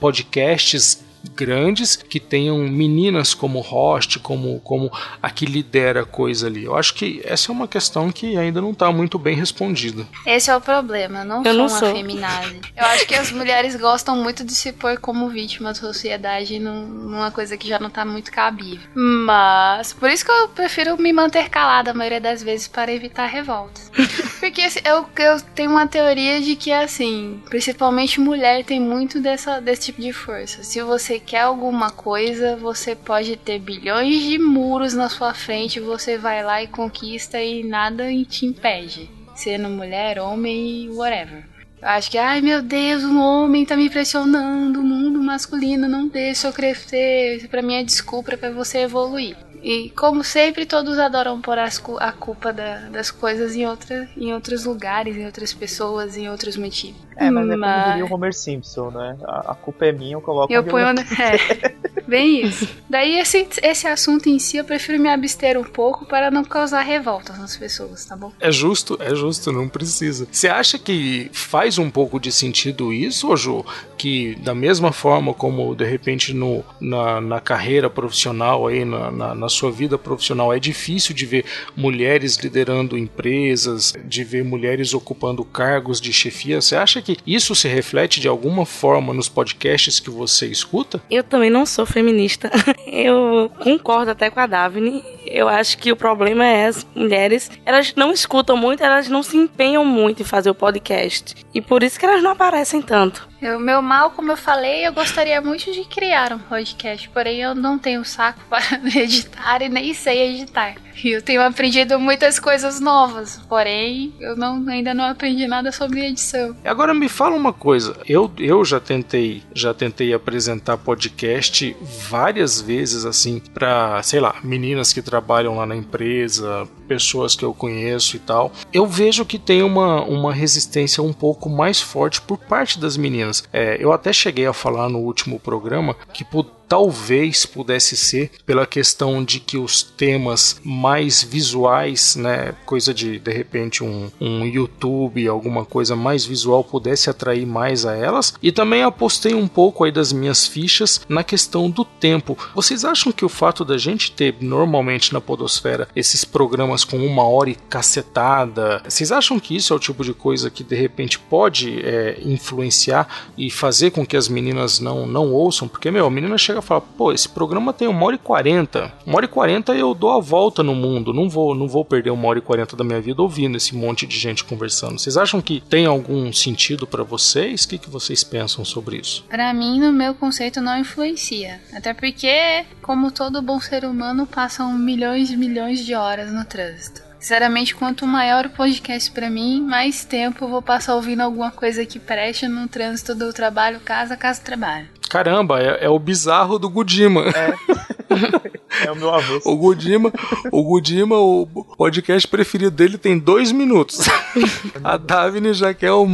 podcasts grandes que tenham meninas como host, como, como a que lidera a coisa ali. Eu acho que essa é uma questão que ainda não está muito bem respondida. Esse é o problema, não eu sou não uma sou. feminada. Eu acho que as mulheres gostam muito de se pôr como vítima da sociedade numa coisa que já não está muito cabível. Mas, por isso que eu prefiro me manter calada a maioria das vezes para evitar revoltas. Porque assim, eu, eu tenho uma teoria de que, assim, principalmente mulher tem muito dessa, desse tipo de força. Se você quer alguma coisa, você pode ter bilhões de muros na sua frente, você vai lá e conquista e nada te impede. Sendo mulher, homem, whatever. Eu acho que, ai meu Deus, um homem tá me pressionando, o mundo masculino não deixa eu crescer. Isso pra mim é desculpa para você evoluir. E como sempre, todos adoram pôr as, a culpa da, das coisas em, outra, em outros lugares, em outras pessoas, em outros motivos. É, mas, mas... é como diria o Homer Simpson, né? A, a culpa é minha, eu coloco Eu ponho. É, bem isso. Daí esse, esse assunto em si eu prefiro me abster um pouco para não causar revoltas nas pessoas, tá bom? É justo, é justo, não precisa. Você acha que faz um pouco de sentido isso, Ju? Que da mesma forma como de repente no, na, na carreira profissional aí, na, na, na sua vida profissional é difícil de ver mulheres liderando empresas, de ver mulheres ocupando cargos de chefia. Você acha que isso se reflete de alguma forma nos podcasts que você escuta? Eu também não sou feminista. Eu concordo até com a Daphne. Eu acho que o problema é as mulheres, elas não escutam muito, elas não se empenham muito em fazer o podcast. E por isso que elas não aparecem tanto. O meu mal, como eu falei, eu gostaria muito de criar um podcast, porém eu não tenho saco para editar e nem sei editar. Eu tenho aprendido muitas coisas novas, porém eu não, ainda não aprendi nada sobre edição. Agora me fala uma coisa, eu, eu já tentei já tentei apresentar podcast várias vezes assim para sei lá meninas que trabalham lá na empresa, pessoas que eu conheço e tal. Eu vejo que tem uma, uma resistência um pouco mais forte por parte das meninas. É, eu até cheguei a falar no último programa que talvez pudesse ser pela questão de que os temas mais visuais, né, coisa de de repente um, um YouTube, alguma coisa mais visual pudesse atrair mais a elas. E também apostei um pouco aí das minhas fichas na questão do tempo. Vocês acham que o fato da gente ter normalmente na podosfera esses programas com uma hora e cacetada, vocês acham que isso é o tipo de coisa que de repente pode é, influenciar e fazer com que as meninas não não ouçam? Porque meu, a menina chega chega e fala, pô, esse programa tem uma hora e quarenta. Uma hora e quarenta eu dou a volta no mundo. Não vou, não vou perder uma hora e quarenta da minha vida ouvindo esse monte de gente conversando. Vocês acham que tem algum sentido para vocês? O que, que vocês pensam sobre isso? Para mim, no meu conceito, não influencia. Até porque, como todo bom ser humano, passam milhões e milhões de horas no trânsito. Sinceramente, quanto maior o podcast para mim, mais tempo eu vou passar ouvindo alguma coisa que preste no trânsito do trabalho, casa, casa, trabalho. Caramba, é, é o bizarro do Gudima. É. é o meu avô. O Gudima, o Gudima, o podcast preferido dele tem dois minutos. A Davine já quer o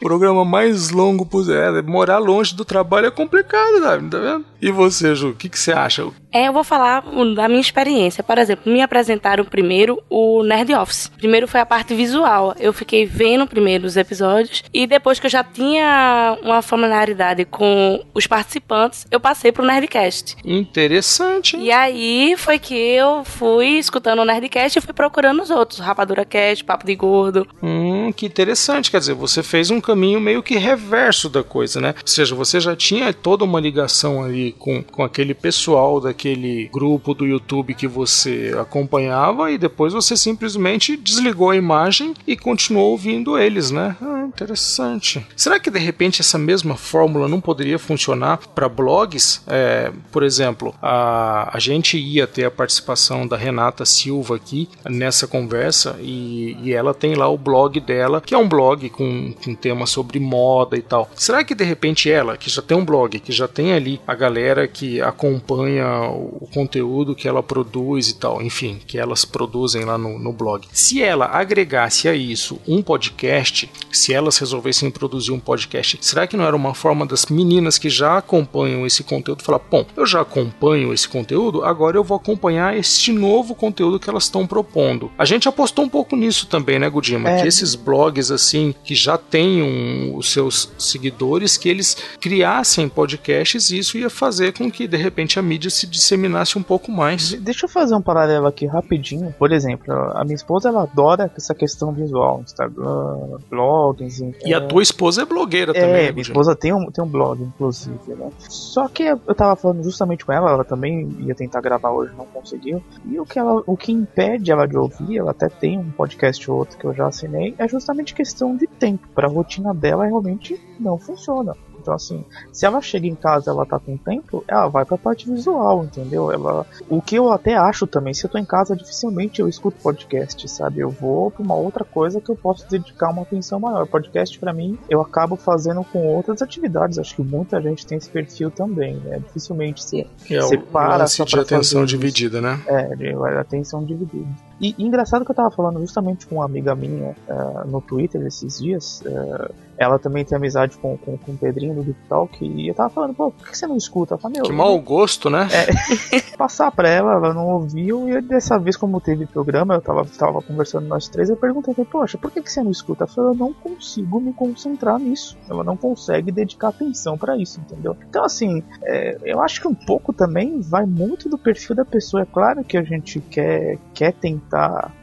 programa mais longo possível. É, morar longe do trabalho é complicado, Davine, tá vendo? E você, Ju, o que, que você acha? É, eu vou falar da minha experiência. Por exemplo, me apresentaram primeiro o Nerd Office. Primeiro foi a parte visual. Eu fiquei vendo primeiro os episódios e depois que eu já tinha uma familiaridade com os participantes, eu passei pro Nerdcast. Interessante. E aí foi que eu fui escutando o Nerdcast e fui procurando os outros. Rapadura Cast, Papo de Gordo. Hum, que interessante. Quer dizer, você fez um caminho meio que reverso da coisa, né? Ou seja, você já tinha toda uma ligação ali com, com aquele pessoal daquele aquele grupo do YouTube que você acompanhava e depois você simplesmente desligou a imagem e continuou ouvindo eles, né? Ah, interessante. Será que de repente essa mesma fórmula não poderia funcionar para blogs? É, por exemplo, a, a gente ia ter a participação da Renata Silva aqui nessa conversa e, e ela tem lá o blog dela, que é um blog com, com tema sobre moda e tal. Será que de repente ela, que já tem um blog, que já tem ali a galera que acompanha o conteúdo que ela produz e tal, enfim, que elas produzem lá no, no blog. Se ela agregasse a isso um podcast, se elas resolvessem produzir um podcast, será que não era uma forma das meninas que já acompanham esse conteúdo falar, bom, eu já acompanho esse conteúdo, agora eu vou acompanhar este novo conteúdo que elas estão propondo. A gente apostou um pouco nisso também, né, Gudima? É. Que esses blogs assim que já têm um, os seus seguidores, que eles criassem podcasts e isso ia fazer com que de repente a mídia se disseminasse um pouco mais. Deixa eu fazer um paralelo aqui rapidinho. Por exemplo, a minha esposa ela adora essa questão visual, Instagram, blogs. E é... a tua esposa é blogueira é, também. É, minha esposa tem um, tem um blog, inclusive. Né? Só que eu tava falando justamente com ela, ela também ia tentar gravar hoje, não conseguiu. E o que, ela, o que impede ela de ouvir, ela até tem um podcast ou outro que eu já assinei, é justamente questão de tempo. Para a rotina dela realmente não funciona. Então, assim, se ela chega em casa ela tá com tempo, ela vai pra parte visual, entendeu? Ela, o que eu até acho também, se eu tô em casa, dificilmente eu escuto podcast, sabe? Eu vou pra uma outra coisa que eu posso dedicar uma atenção maior. Podcast, para mim, eu acabo fazendo com outras atividades. Acho que muita gente tem esse perfil também, né? Dificilmente se é, separa. O de atenção dividida, né? É, de atenção dividida. E, e, engraçado que eu tava falando justamente com uma amiga minha uh, no Twitter esses dias. Uh, ela também tem amizade com, com, com o Pedrinho do Deep Talk. E eu tava falando, pô, por que você não escuta? Eu falei, meu, que mau gosto, né? É, passar pra ela, ela não ouviu. E dessa vez, como teve programa, eu tava, tava conversando nós três. Eu perguntei, poxa, por que, que você não escuta? Ela falou, eu não consigo me concentrar nisso. Ela não consegue dedicar atenção para isso, entendeu? Então, assim, é, eu acho que um pouco também vai muito do perfil da pessoa. É claro que a gente quer, quer tentar.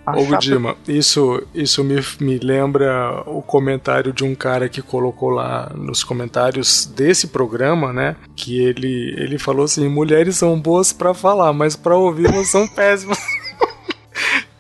Ô, Gudima, isso, isso me, me lembra o comentário de um cara cara que colocou lá nos comentários desse programa, né? Que ele, ele falou assim: mulheres são boas para falar, mas para ouvir não são péssimas.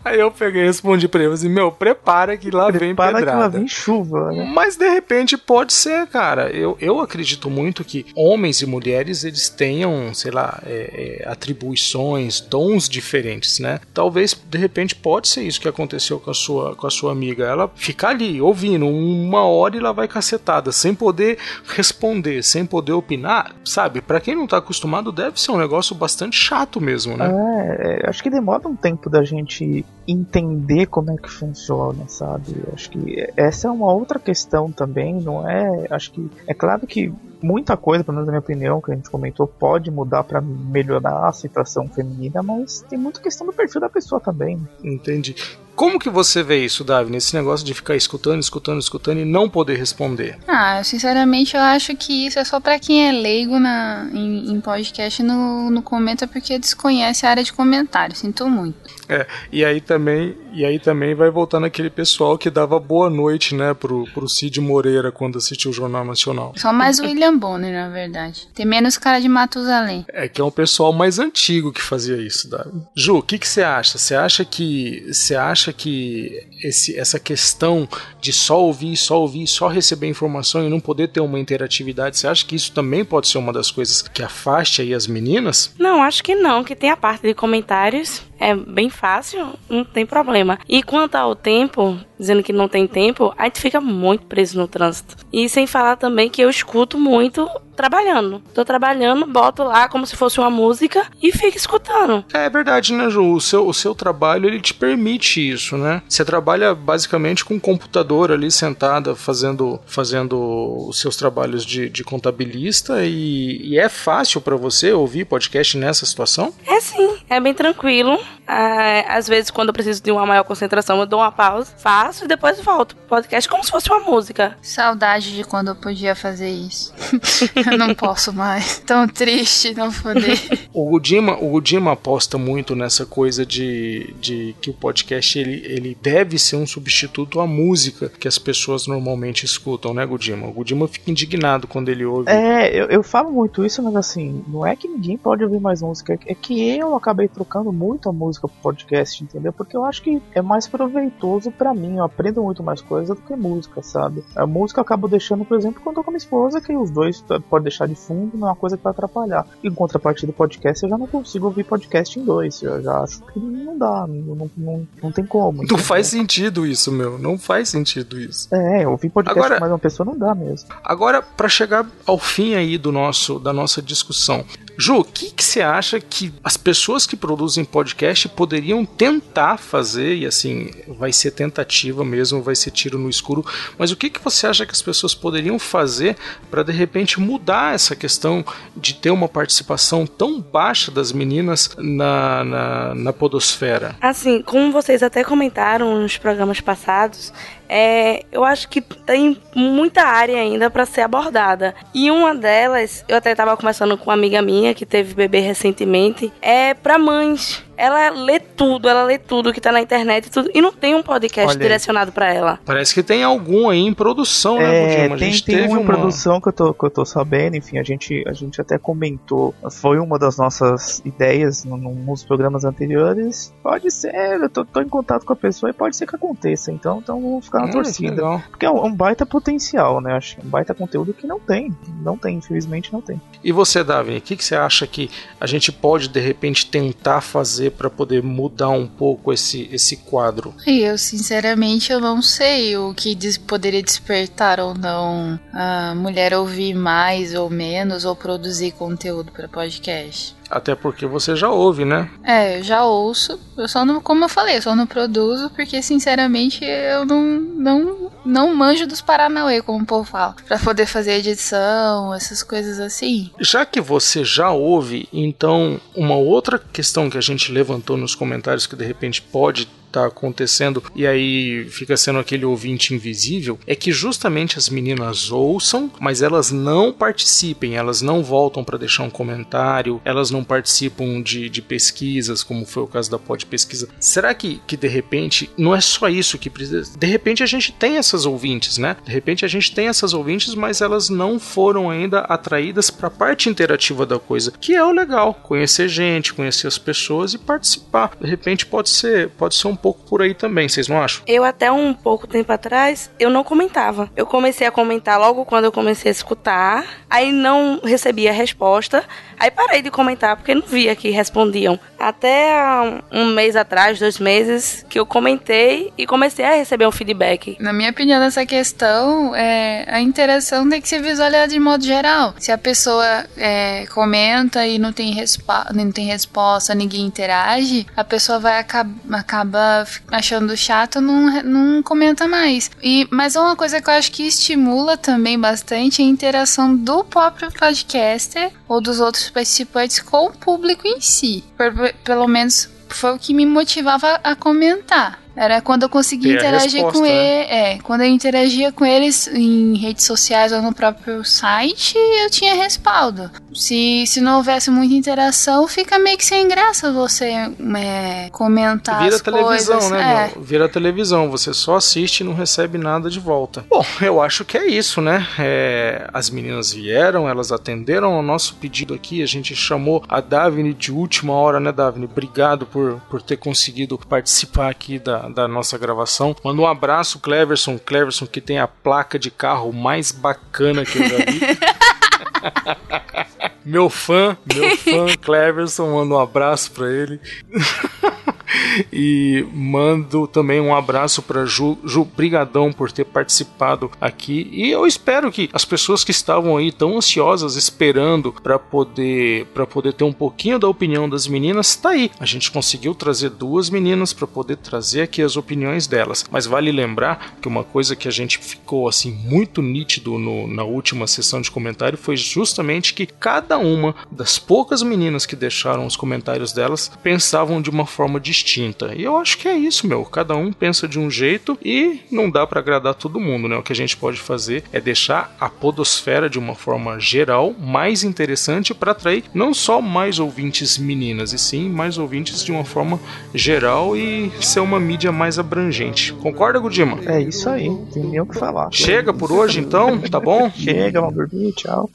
Aí eu peguei e respondi pra ele assim, meu, prepara que lá prepara vem pedrada. Prepara que lá vem chuva, né? Mas de repente pode ser, cara. Eu, eu acredito muito que homens e mulheres, eles tenham, sei lá, é, é, atribuições, dons diferentes, né? Talvez, de repente, pode ser isso que aconteceu com a sua, com a sua amiga. Ela fica ali, ouvindo, uma hora e ela vai cacetada, sem poder responder, sem poder opinar, sabe? Para quem não tá acostumado, deve ser um negócio bastante chato mesmo, né? É, é acho que demora um tempo da gente entender como é que funciona, sabe? Acho que essa é uma outra questão também, não é? Acho que é claro que muita coisa, pelo menos na minha opinião, que a gente comentou, pode mudar para melhorar a situação feminina, mas tem muita questão do perfil da pessoa também. Entendi. Como que você vê isso, Davi, nesse negócio de ficar escutando, escutando, escutando e não poder responder? Ah, sinceramente eu acho que isso é só para quem é leigo na, em, em podcast no, no comenta porque desconhece a área de comentário. Sinto muito. É, e aí também, e aí também vai voltando aquele pessoal que dava boa noite, né, pro, pro Cid Moreira quando assistiu o Jornal Nacional. Só mais o William Bonner, na verdade. Tem menos cara de Matusalém. É que é um pessoal mais antigo que fazia isso, Davi. Ju, o que que você acha? Você acha que você acha que esse, essa questão de só ouvir, só ouvir, só receber informação e não poder ter uma interatividade, você acha que isso também pode ser uma das coisas que afaste aí as meninas? Não, acho que não, que tem a parte de comentários, é bem fácil, não tem problema. E quanto ao tempo, dizendo que não tem tempo, a gente fica muito preso no trânsito. E sem falar também que eu escuto muito trabalhando. Tô trabalhando, boto lá como se fosse uma música e fico escutando. É verdade, né, Ju? O seu, o seu trabalho, ele te permite isso, né? Você trabalha basicamente com um computador ali sentada fazendo, fazendo os seus trabalhos de, de contabilista e, e é fácil para você ouvir podcast nessa situação? É sim, é bem tranquilo. Ah, às vezes, quando eu preciso de uma maior concentração, eu dou uma pausa, faço e depois volto. Podcast como se fosse uma música. Saudade de quando eu podia fazer isso. eu não posso mais. Tão triste não poder. o Gudima, o Gudima aposta muito nessa coisa de, de que o podcast ele, ele deve ser um substituto à música que as pessoas normalmente escutam, né, Gudima? O Gudima fica indignado quando ele ouve. É, eu, eu falo muito isso, mas assim, não é que ninguém pode ouvir mais música, é que eu acabei trocando muito a música pro podcast, entendeu? Porque eu acho que é mais proveitoso para mim, eu aprendo muito mais coisa do que música, sabe? A música eu acabo deixando, por exemplo, quando eu tô com a minha esposa, que os dois pode deixar de fundo, não é uma coisa que vai atrapalhar. Em contrapartida do podcast, eu já não consigo ouvir podcast em dois. Eu já acho que não dá, não, não, não tem como. Não faz sentido isso, meu. Não faz sentido isso. É, ouvir podcast agora, com mais uma pessoa não dá mesmo. Agora, para chegar ao fim aí do nosso, da nossa discussão, Ju, o que, que você acha que as pessoas que produzem podcast poderiam tentar fazer? E assim, vai ser tentativa mesmo, vai ser tiro no escuro. Mas o que, que você acha que as pessoas poderiam fazer para de repente mudar essa questão de ter uma participação tão baixa das meninas na, na, na podosfera? Assim, como vocês até comentaram nos programas passados, é, eu acho que tem muita área ainda para ser abordada. E uma delas, eu até estava conversando com uma amiga minha que teve bebê recentemente, é para mães ela lê tudo, ela lê tudo que tá na internet e tudo, e não tem um podcast direcionado para ela. Parece que tem algum aí em produção, né, é, Tem, tem uma, uma produção que eu, tô, que eu tô sabendo, enfim, a gente, a gente até comentou, foi uma das nossas ideias nos programas anteriores. Pode ser, eu tô, tô, em contato com a pessoa e pode ser que aconteça, então, então vamos ficar na hum, torcida. Porque é um, um baita potencial, né? Acho que é um baita conteúdo que não tem. Não tem, infelizmente não tem. E você, Davi, o que, que você acha que a gente pode de repente tentar fazer para poder mudar um pouco esse, esse quadro? Eu, sinceramente, eu não sei o que poderia despertar ou não a mulher ouvir mais ou menos ou produzir conteúdo para podcast. Até porque você já ouve, né? É, eu já ouço. Eu só não, como eu falei, eu só não produzo porque, sinceramente, eu não, não, não manjo dos Paranauê, como o povo fala. Pra poder fazer edição, essas coisas assim. Já que você já ouve, então, uma outra questão que a gente levantou nos comentários que de repente pode tá acontecendo e aí fica sendo aquele ouvinte invisível, é que justamente as meninas ouçam, mas elas não participem, elas não voltam para deixar um comentário, elas não participam de, de pesquisas, como foi o caso da Pod Pesquisa. Será que, que de repente não é só isso que precisa? De repente a gente tem essas ouvintes, né? De repente a gente tem essas ouvintes, mas elas não foram ainda atraídas para a parte interativa da coisa, que é o legal, conhecer gente, conhecer as pessoas e participar. De repente pode ser, pode ser um pouco por aí também, vocês não acham? Eu até um pouco tempo atrás, eu não comentava. Eu comecei a comentar logo quando eu comecei a escutar, aí não recebia resposta, aí parei de comentar porque não via que respondiam. Até um mês atrás, dois meses, que eu comentei e comecei a receber um feedback. Na minha opinião, nessa questão, é, a interação tem que ser visualizada de modo geral. Se a pessoa é, comenta e não tem, não tem resposta, ninguém interage, a pessoa vai acaba, acaba achando chato, não, não comenta mais. E, mas uma coisa que eu acho que estimula também bastante é a interação do próprio podcaster ou dos outros participantes com o público em si. Por, pelo menos foi o que me motivava a comentar. Era quando eu conseguia interagir resposta, com ele. Né? É, quando eu interagia com eles em redes sociais ou no próprio site, eu tinha respaldo. Se, se não houvesse muita interação, fica meio que sem graça você é, comentar Vira as televisão, coisas. né? É. Vira televisão, você só assiste e não recebe nada de volta. Bom, eu acho que é isso, né? É, as meninas vieram, elas atenderam ao nosso pedido aqui, a gente chamou a Davine de última hora, né, Davine? Obrigado por, por ter conseguido participar aqui da, da, nossa gravação. Manda um abraço, Cleverson. Cleverson, que tem a placa de carro mais bacana que eu já vi. meu fã, meu fã, Cleverson, manda um abraço pra ele. e mando também um abraço para Ju, Ju, brigadão por ter participado aqui. E eu espero que as pessoas que estavam aí tão ansiosas esperando para poder para poder ter um pouquinho da opinião das meninas, tá aí. A gente conseguiu trazer duas meninas para poder trazer aqui as opiniões delas. Mas vale lembrar que uma coisa que a gente ficou assim muito nítido no, na última sessão de comentário foi justamente que cada uma das poucas meninas que deixaram os comentários delas pensavam de uma forma distinta distinta. E eu acho que é isso, meu. Cada um pensa de um jeito e não dá para agradar todo mundo, né? O que a gente pode fazer é deixar a podosfera de uma forma geral mais interessante para atrair não só mais ouvintes meninas, e sim mais ouvintes de uma forma geral e ser uma mídia mais abrangente. Concorda, Gudima? É isso aí, tem nem o que falar. Chega por hoje então, tá bom? Chega, vamos dormir, tchau.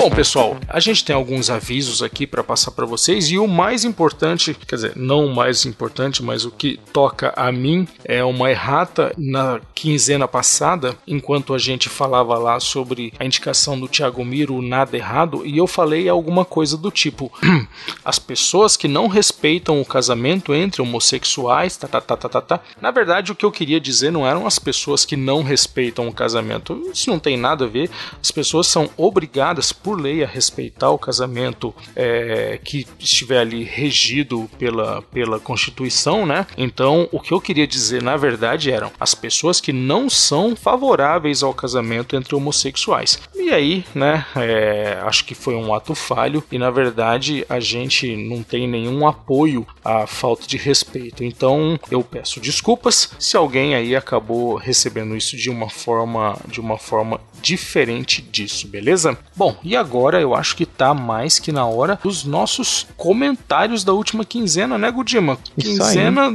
Bom, pessoal, a gente tem alguns avisos aqui para passar para vocês e o mais importante, quer dizer, não o mais importante, mas o que toca a mim é uma errata na quinzena passada, enquanto a gente falava lá sobre a indicação do Thiago Miro, nada errado, e eu falei alguma coisa do tipo: as pessoas que não respeitam o casamento entre homossexuais, tá, tá, tá, tá, tá, tá. Na verdade, o que eu queria dizer não eram as pessoas que não respeitam o casamento. Isso não tem nada a ver. As pessoas são obrigadas, por lei, a respeitar o casamento é, que estiver ali regido pela, pela Constituição, né? Então, o que eu queria dizer, na verdade, eram as pessoas que não são favoráveis ao casamento entre homossexuais. E aí, né? É, acho que foi um ato falho e, na verdade, a gente não tem nenhum apoio à falta de respeito. Então, eu peço desculpas se alguém aí acabou recebendo isso de uma forma de uma forma diferente disso, beleza? Bom, e agora eu acho que tá mais que na hora dos nossos comentários da última quinzena, né, Gudima? Quinzena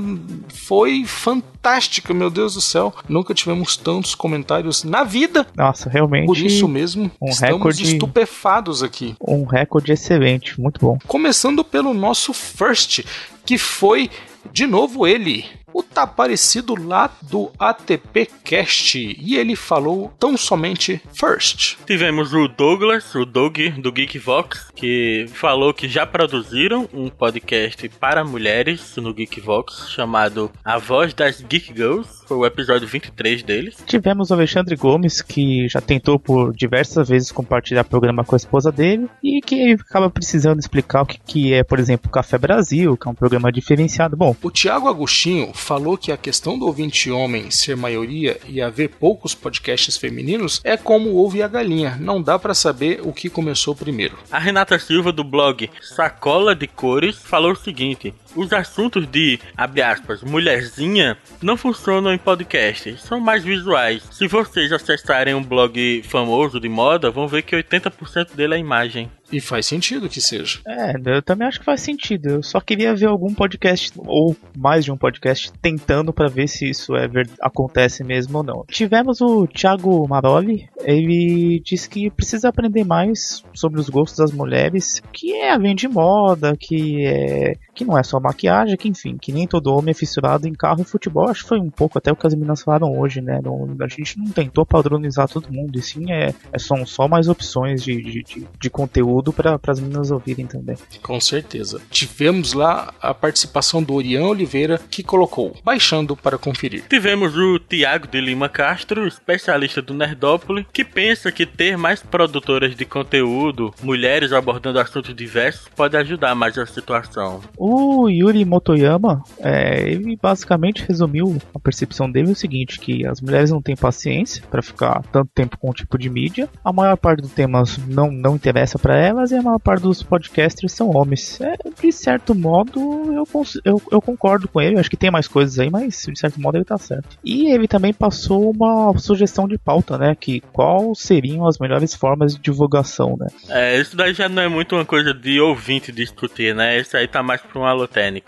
foi fantástica, meu Deus do céu. Nunca tivemos tantos comentários na vida. Nossa, realmente. Por isso mesmo, um estamos recorde, estupefados aqui. Um recorde excelente, muito bom. Começando pelo nosso first, que foi de novo ele, o tá parecido lá do ATP Cast e ele falou tão somente first. Tivemos o Douglas, o Doug do Geekvox, que falou que já produziram um podcast para mulheres no Geekvox chamado A Voz das Geek Girls. Foi o episódio 23 deles. Tivemos o Alexandre Gomes, que já tentou por diversas vezes compartilhar programa com a esposa dele e que acaba precisando explicar o que, que é, por exemplo, o Café Brasil, que é um programa diferenciado. Bom, o Tiago Agostinho falou que a questão do ouvinte homem ser maioria e haver poucos podcasts femininos é como o ovo e a galinha, não dá para saber o que começou primeiro. A Renata Silva do blog Sacola de Cores falou o seguinte: os assuntos de, abre aspas, mulherzinha não funcionam em podcast, são mais visuais. Se vocês acessarem um blog famoso de moda, vão ver que 80% dele é imagem. E faz sentido que seja. É, eu também acho que faz sentido. Eu só queria ver algum podcast, ou mais de um podcast, tentando para ver se isso é acontece mesmo ou não. Tivemos o Thiago Maroli, ele disse que precisa aprender mais sobre os gostos das mulheres, que é a de moda, que é que não é só maquiagem, que enfim, que nem todo homem é fissurado em carro e futebol. Acho que foi um pouco até o que as meninas falaram hoje, né? Não, a gente não tentou padronizar todo mundo, e sim é, é são só mais opções de, de, de, de conteúdo para as meninas ouvirem também. Com certeza. Tivemos lá a participação do Orian Oliveira, que colocou baixando para conferir. Tivemos o Tiago de Lima Castro, especialista do Nerdópolis, que pensa que ter mais produtoras de conteúdo, mulheres abordando assuntos diversos, pode ajudar mais a situação. O Yuri Motoyama, é, ele basicamente resumiu a percepção dele o seguinte, que as mulheres não têm paciência para ficar tanto tempo com um tipo de mídia, a maior parte dos temas não, não interessa para elas e a maior parte dos podcasters são homens. É, de certo modo, eu, eu, eu concordo com ele, acho que tem mais coisas aí, mas de certo modo ele tá certo. E ele também passou uma sugestão de pauta, né, que qual seriam as melhores formas de divulgação, né. É, isso daí já não é muito uma coisa de ouvinte discutir, né, isso aí tá mais pra uma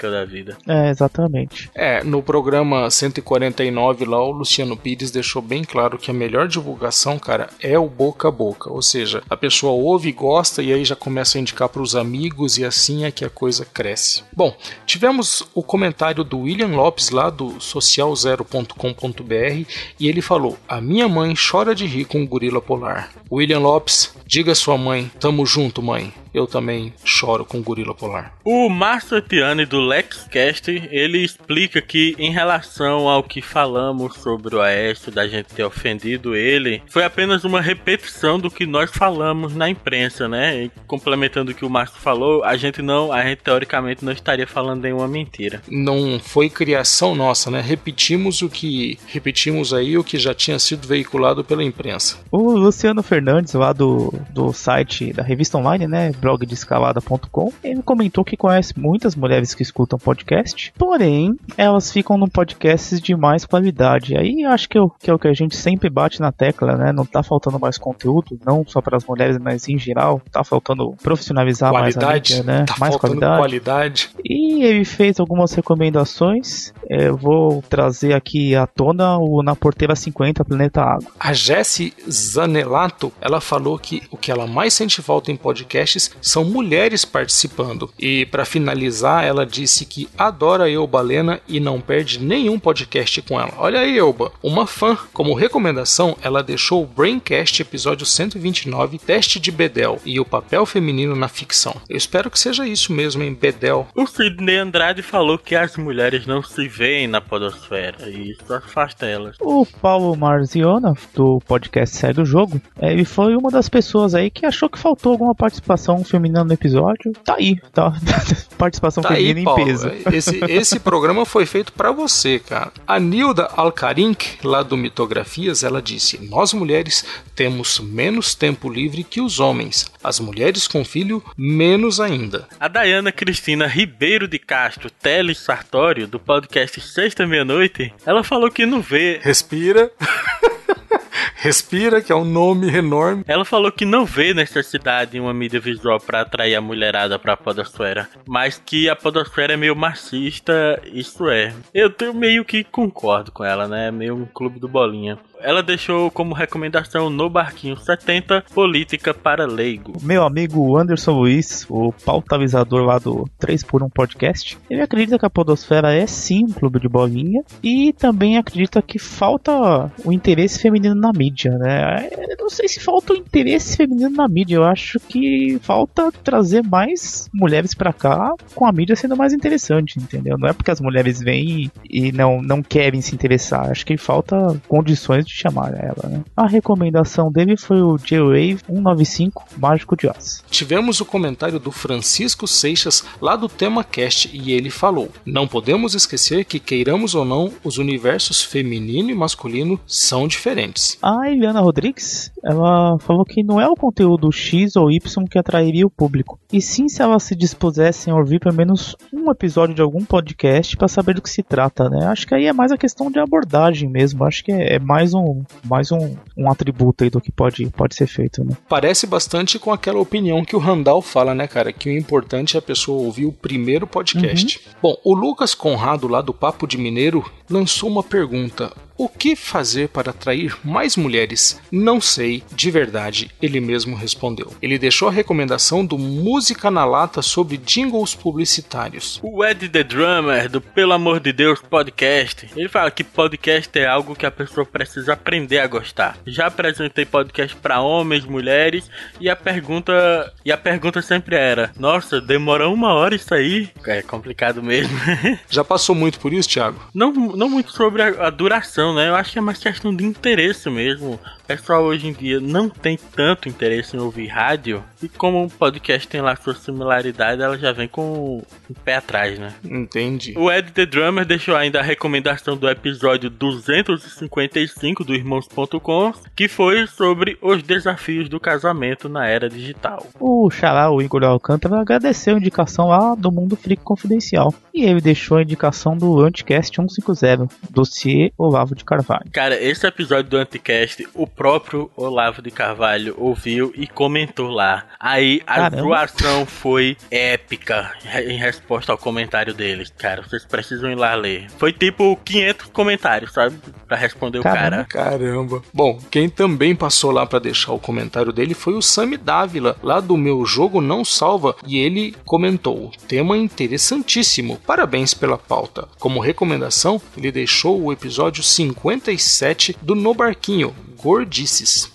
da vida. É, exatamente. É, no programa 149 lá, o Luciano Pires deixou bem claro que a melhor divulgação, cara, é o boca a boca. Ou seja, a pessoa ouve e gosta e aí já começa a indicar para os amigos e assim é que a coisa cresce. Bom, tivemos o comentário do William Lopes lá do socialzero.com.br e ele falou: A minha mãe chora de rir com o gorila polar. William Lopes, diga à sua mãe, tamo junto, mãe eu também choro com o gorila polar. O Márcio Etiane do LexCast, ele explica que em relação ao que falamos sobre o Aécio, da gente ter ofendido ele, foi apenas uma repetição do que nós falamos na imprensa, né? E complementando o que o Márcio falou, a gente não, a gente teoricamente não estaria falando nenhuma mentira. Não foi criação nossa, né? Repetimos o que repetimos aí o que já tinha sido veiculado pela imprensa. O Luciano Fernandes lá do, do site da revista online, né? Blog de escalada.com, ele comentou que conhece muitas mulheres que escutam podcast, porém elas ficam no podcast de mais qualidade. Aí acho que, eu, que é o que a gente sempre bate na tecla, né? Não tá faltando mais conteúdo, não só para as mulheres, mas em geral, tá faltando profissionalizar qualidade, mais a mídia, né? Tá mais qualidade. qualidade. E ele fez algumas recomendações. É, eu vou trazer aqui à tona o Na Porteira 50, Planeta Água. A Jessie Zanelato, ela falou que o que ela mais sente falta em podcasts são mulheres participando. E para finalizar, ela disse que adora Eu Balena e não perde nenhum podcast com ela. Olha aí, Elba, uma fã. Como recomendação, ela deixou o Braincast episódio 129, Teste de Bedel e o papel feminino na ficção. Eu espero que seja isso mesmo em Bedel. O Sidney Andrade falou que as mulheres não se veem na podosfera e isso afasta elas. O Paulo Marziona, do podcast Sai do Jogo, ele foi uma das pessoas aí que achou que faltou alguma participação feminina no episódio. Tá aí, tá? participação Tá feminina aí, em Paulo. peso. Esse, esse programa foi feito pra você, cara. A Nilda Alcarink, lá do Mitografias, ela disse: Nós mulheres temos menos tempo livre que os homens. As mulheres com filho, menos ainda. A Dayana Cristina Ribeiro de Castro Teles Sartório, do podcast Sexta Meia-Noite, ela falou que não vê. Respira. Respira, que é um nome enorme. Ela falou que não vê necessidade em uma mídia visual para atrair a mulherada pra podosfera, mas que a podosfera é meio machista, isso é. Eu tenho meio que concordo com ela, né? Meio um clube do bolinha. Ela deixou como recomendação no Barquinho 70 Política para Leigo. Meu amigo Anderson Luiz, o pautavizador lá do 3x1 Podcast, ele acredita que a Podosfera é sim um clube de bolinha e também acredita que falta o interesse feminino na mídia, né? Eu não sei se falta o interesse feminino na mídia, eu acho que falta trazer mais mulheres pra cá com a mídia sendo mais interessante, entendeu? Não é porque as mulheres vêm e não, não querem se interessar, acho que falta condições de chamar ela, né? A recomendação dele foi o J-Wave 195 Mágico de Oz. Tivemos o comentário do Francisco Seixas lá do Tema Cast e ele falou: Não podemos esquecer que, queiramos ou não, os universos feminino e masculino são diferentes. A Eliana Rodrigues, ela falou que não é o conteúdo X ou Y que atrairia o público, e sim se elas se dispusessem a ouvir pelo menos um episódio de algum podcast para saber do que se trata, né? Acho que aí é mais a questão de abordagem mesmo, acho que é, é mais um mais um, um atributo aí do que pode, pode ser feito, né? Parece bastante com aquela opinião que o Randall fala, né, cara? Que o importante é a pessoa ouvir o primeiro podcast. Bom, o Lucas Conrado, lá do Papo de Mineiro, lançou uma pergunta. O que fazer para atrair mais mulheres? Não sei, de verdade, ele mesmo respondeu. Ele deixou a recomendação do Música na Lata sobre jingles publicitários. O Ed The Drummer, do Pelo Amor de Deus Podcast, ele fala que podcast é algo que a pessoa precisa aprender a gostar. Já apresentei podcast para homens, mulheres, e a pergunta e a pergunta sempre era: Nossa, demora uma hora isso aí? É complicado mesmo. Já passou muito por isso, Thiago? não, não muito sobre a, a duração, né? Eu acho que é mais questão de interesse mesmo. O pessoal hoje em dia não tem tanto interesse em ouvir rádio, e como o podcast tem lá sua similaridade, ela já vem com um pé atrás, né? Entendi. O Ed The Drummer deixou ainda a recomendação do episódio 255 do Irmãos.com, que foi sobre os desafios do casamento na era digital. O Xará, o Igor Alcântara, agradeceu a indicação lá do Mundo Freak Confidencial. E ele deixou a indicação do Anticast 150, dossiê Olavo de Carvalho. Cara, esse episódio do Anticast, o próprio Olavo de Carvalho ouviu e comentou lá. Aí a zoação foi épica em resposta ao comentário deles. Cara, vocês precisam ir lá ler. Foi tipo 500 comentários, sabe? Pra responder Caramba. o cara. Caramba. Bom, quem também passou lá para deixar o comentário dele foi o Sami Dávila, lá do meu jogo não salva, e ele comentou: "Tema interessantíssimo. Parabéns pela pauta. Como recomendação, ele deixou o episódio 57 do No Barquinho, Gordices.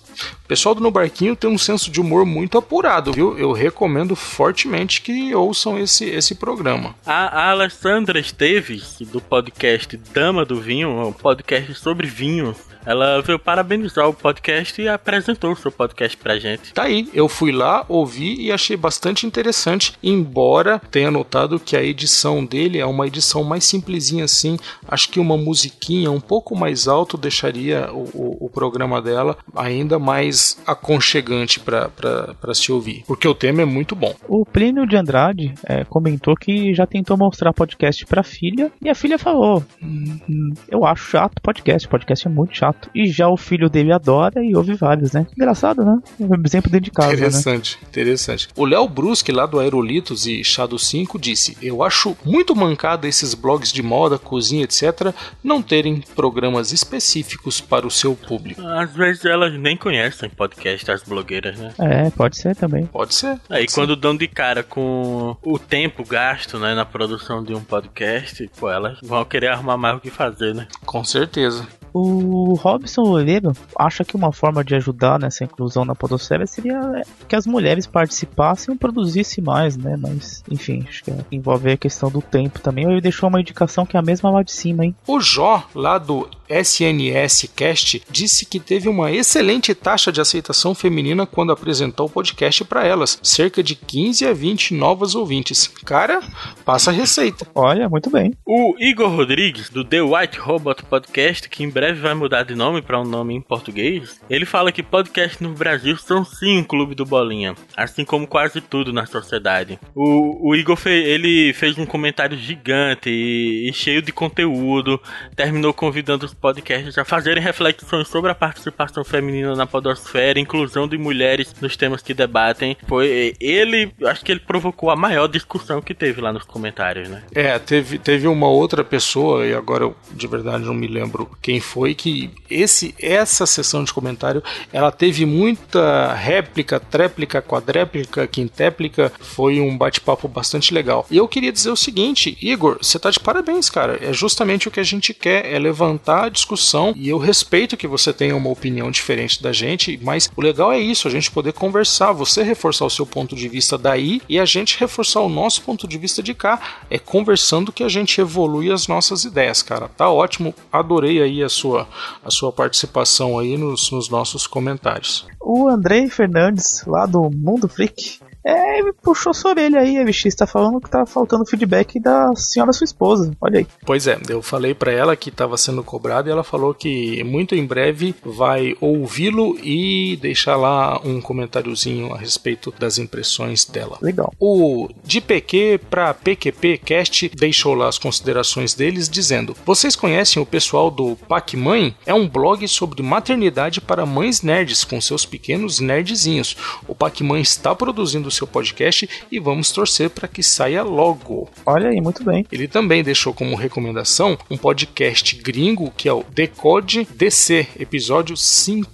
O pessoal do No Barquinho tem um senso de humor muito apurado, viu? Eu recomendo fortemente que ouçam esse, esse programa. A, Alessandra Esteves, do podcast Dama do Vinho, um podcast sobre vinho, ela veio parabenizar o podcast e apresentou o seu podcast pra gente. Tá aí, eu fui lá, ouvi e achei bastante interessante, embora tenha notado que a edição dele é uma edição mais simplesinha assim. Acho que uma musiquinha um pouco mais alto deixaria o, o, o programa dela ainda mais aconchegante para se ouvir, porque o tema é muito bom. O Plínio de Andrade é, comentou que já tentou mostrar podcast pra filha e a filha falou: hum, Eu acho chato podcast, podcast é muito chato. E já o filho dele adora e ouve vários, né? Engraçado, né? Um exemplo dentro de casa. né? Interessante, né? interessante. O Léo Brusque, lá do Aerolitos e Shadow 5, disse: Eu acho muito mancada esses blogs de moda, cozinha, etc., não terem programas específicos para o seu público. Às vezes elas nem conhecem podcast, as blogueiras, né? É, pode ser também. Pode ser. Aí pode quando dão de cara com o tempo gasto, né, na produção de um podcast, pô, elas vão querer arrumar mais o que fazer, né? Com certeza. O Robson Oliveira acha que uma forma de ajudar nessa inclusão na podosfera seria é, que as mulheres participassem e produzissem mais, né? Mas, enfim, acho que envolve a questão do tempo também. Ele deixou uma indicação que é a mesma lá de cima, hein? O Jó, lá do SNS Cast, disse que teve uma excelente taxa de aceitação feminina quando apresentou o podcast para elas, cerca de 15 a 20 novas ouvintes. Cara, passa a receita. Olha, muito bem. O Igor Rodrigues, do The White Robot Podcast, que em breve vai mudar de nome para um nome em português, ele fala que podcasts no Brasil são sim um clube do bolinha, assim como quase tudo na sociedade. O, o Igor fe, ele fez um comentário gigante e, e cheio de conteúdo, terminou convidando os podcasts a fazerem reflexões sobre a participação feminina na podosfera, inclusão de mulheres nos temas que debatem. Foi ele, acho que ele provocou a maior discussão que teve lá nos comentários, né? É, teve, teve uma outra pessoa, e agora eu de verdade não me lembro quem foi, que esse essa sessão de comentário, ela teve muita réplica, tréplica, quadréplica, quintéplica, foi um bate-papo bastante legal. E eu queria dizer o seguinte, Igor, você tá de parabéns, cara. É justamente o que a gente quer, é levantar a discussão, e eu respeito que você tenha uma opinião diferente da gente, mas o legal é isso, a gente poder conversar, você reforçar o seu ponto de vista daí e a gente reforçar o nosso ponto de vista de cá. É conversando que a gente evolui as nossas ideias, cara. Tá ótimo, adorei aí a sua, a sua participação aí nos, nos nossos comentários. O Andrei Fernandes, lá do Mundo Freak, é, ele puxou sua orelha aí, a VX tá falando que tá faltando feedback da senhora sua esposa. Olha aí. Pois é, eu falei para ela que estava sendo cobrado e ela falou que muito em breve vai ouvi-lo e deixar lá um comentáriozinho a respeito das impressões dela. Legal. O de PQ para PQP Cast deixou lá as considerações deles dizendo: "Vocês conhecem o pessoal do Pac Mãe? É um blog sobre maternidade para mães nerds com seus pequenos nerdzinhos. O Pac Mãe está produzindo seu podcast e vamos torcer para que saia logo. Olha aí, muito bem. Ele também deixou como recomendação um podcast gringo que é o Decode DC, episódio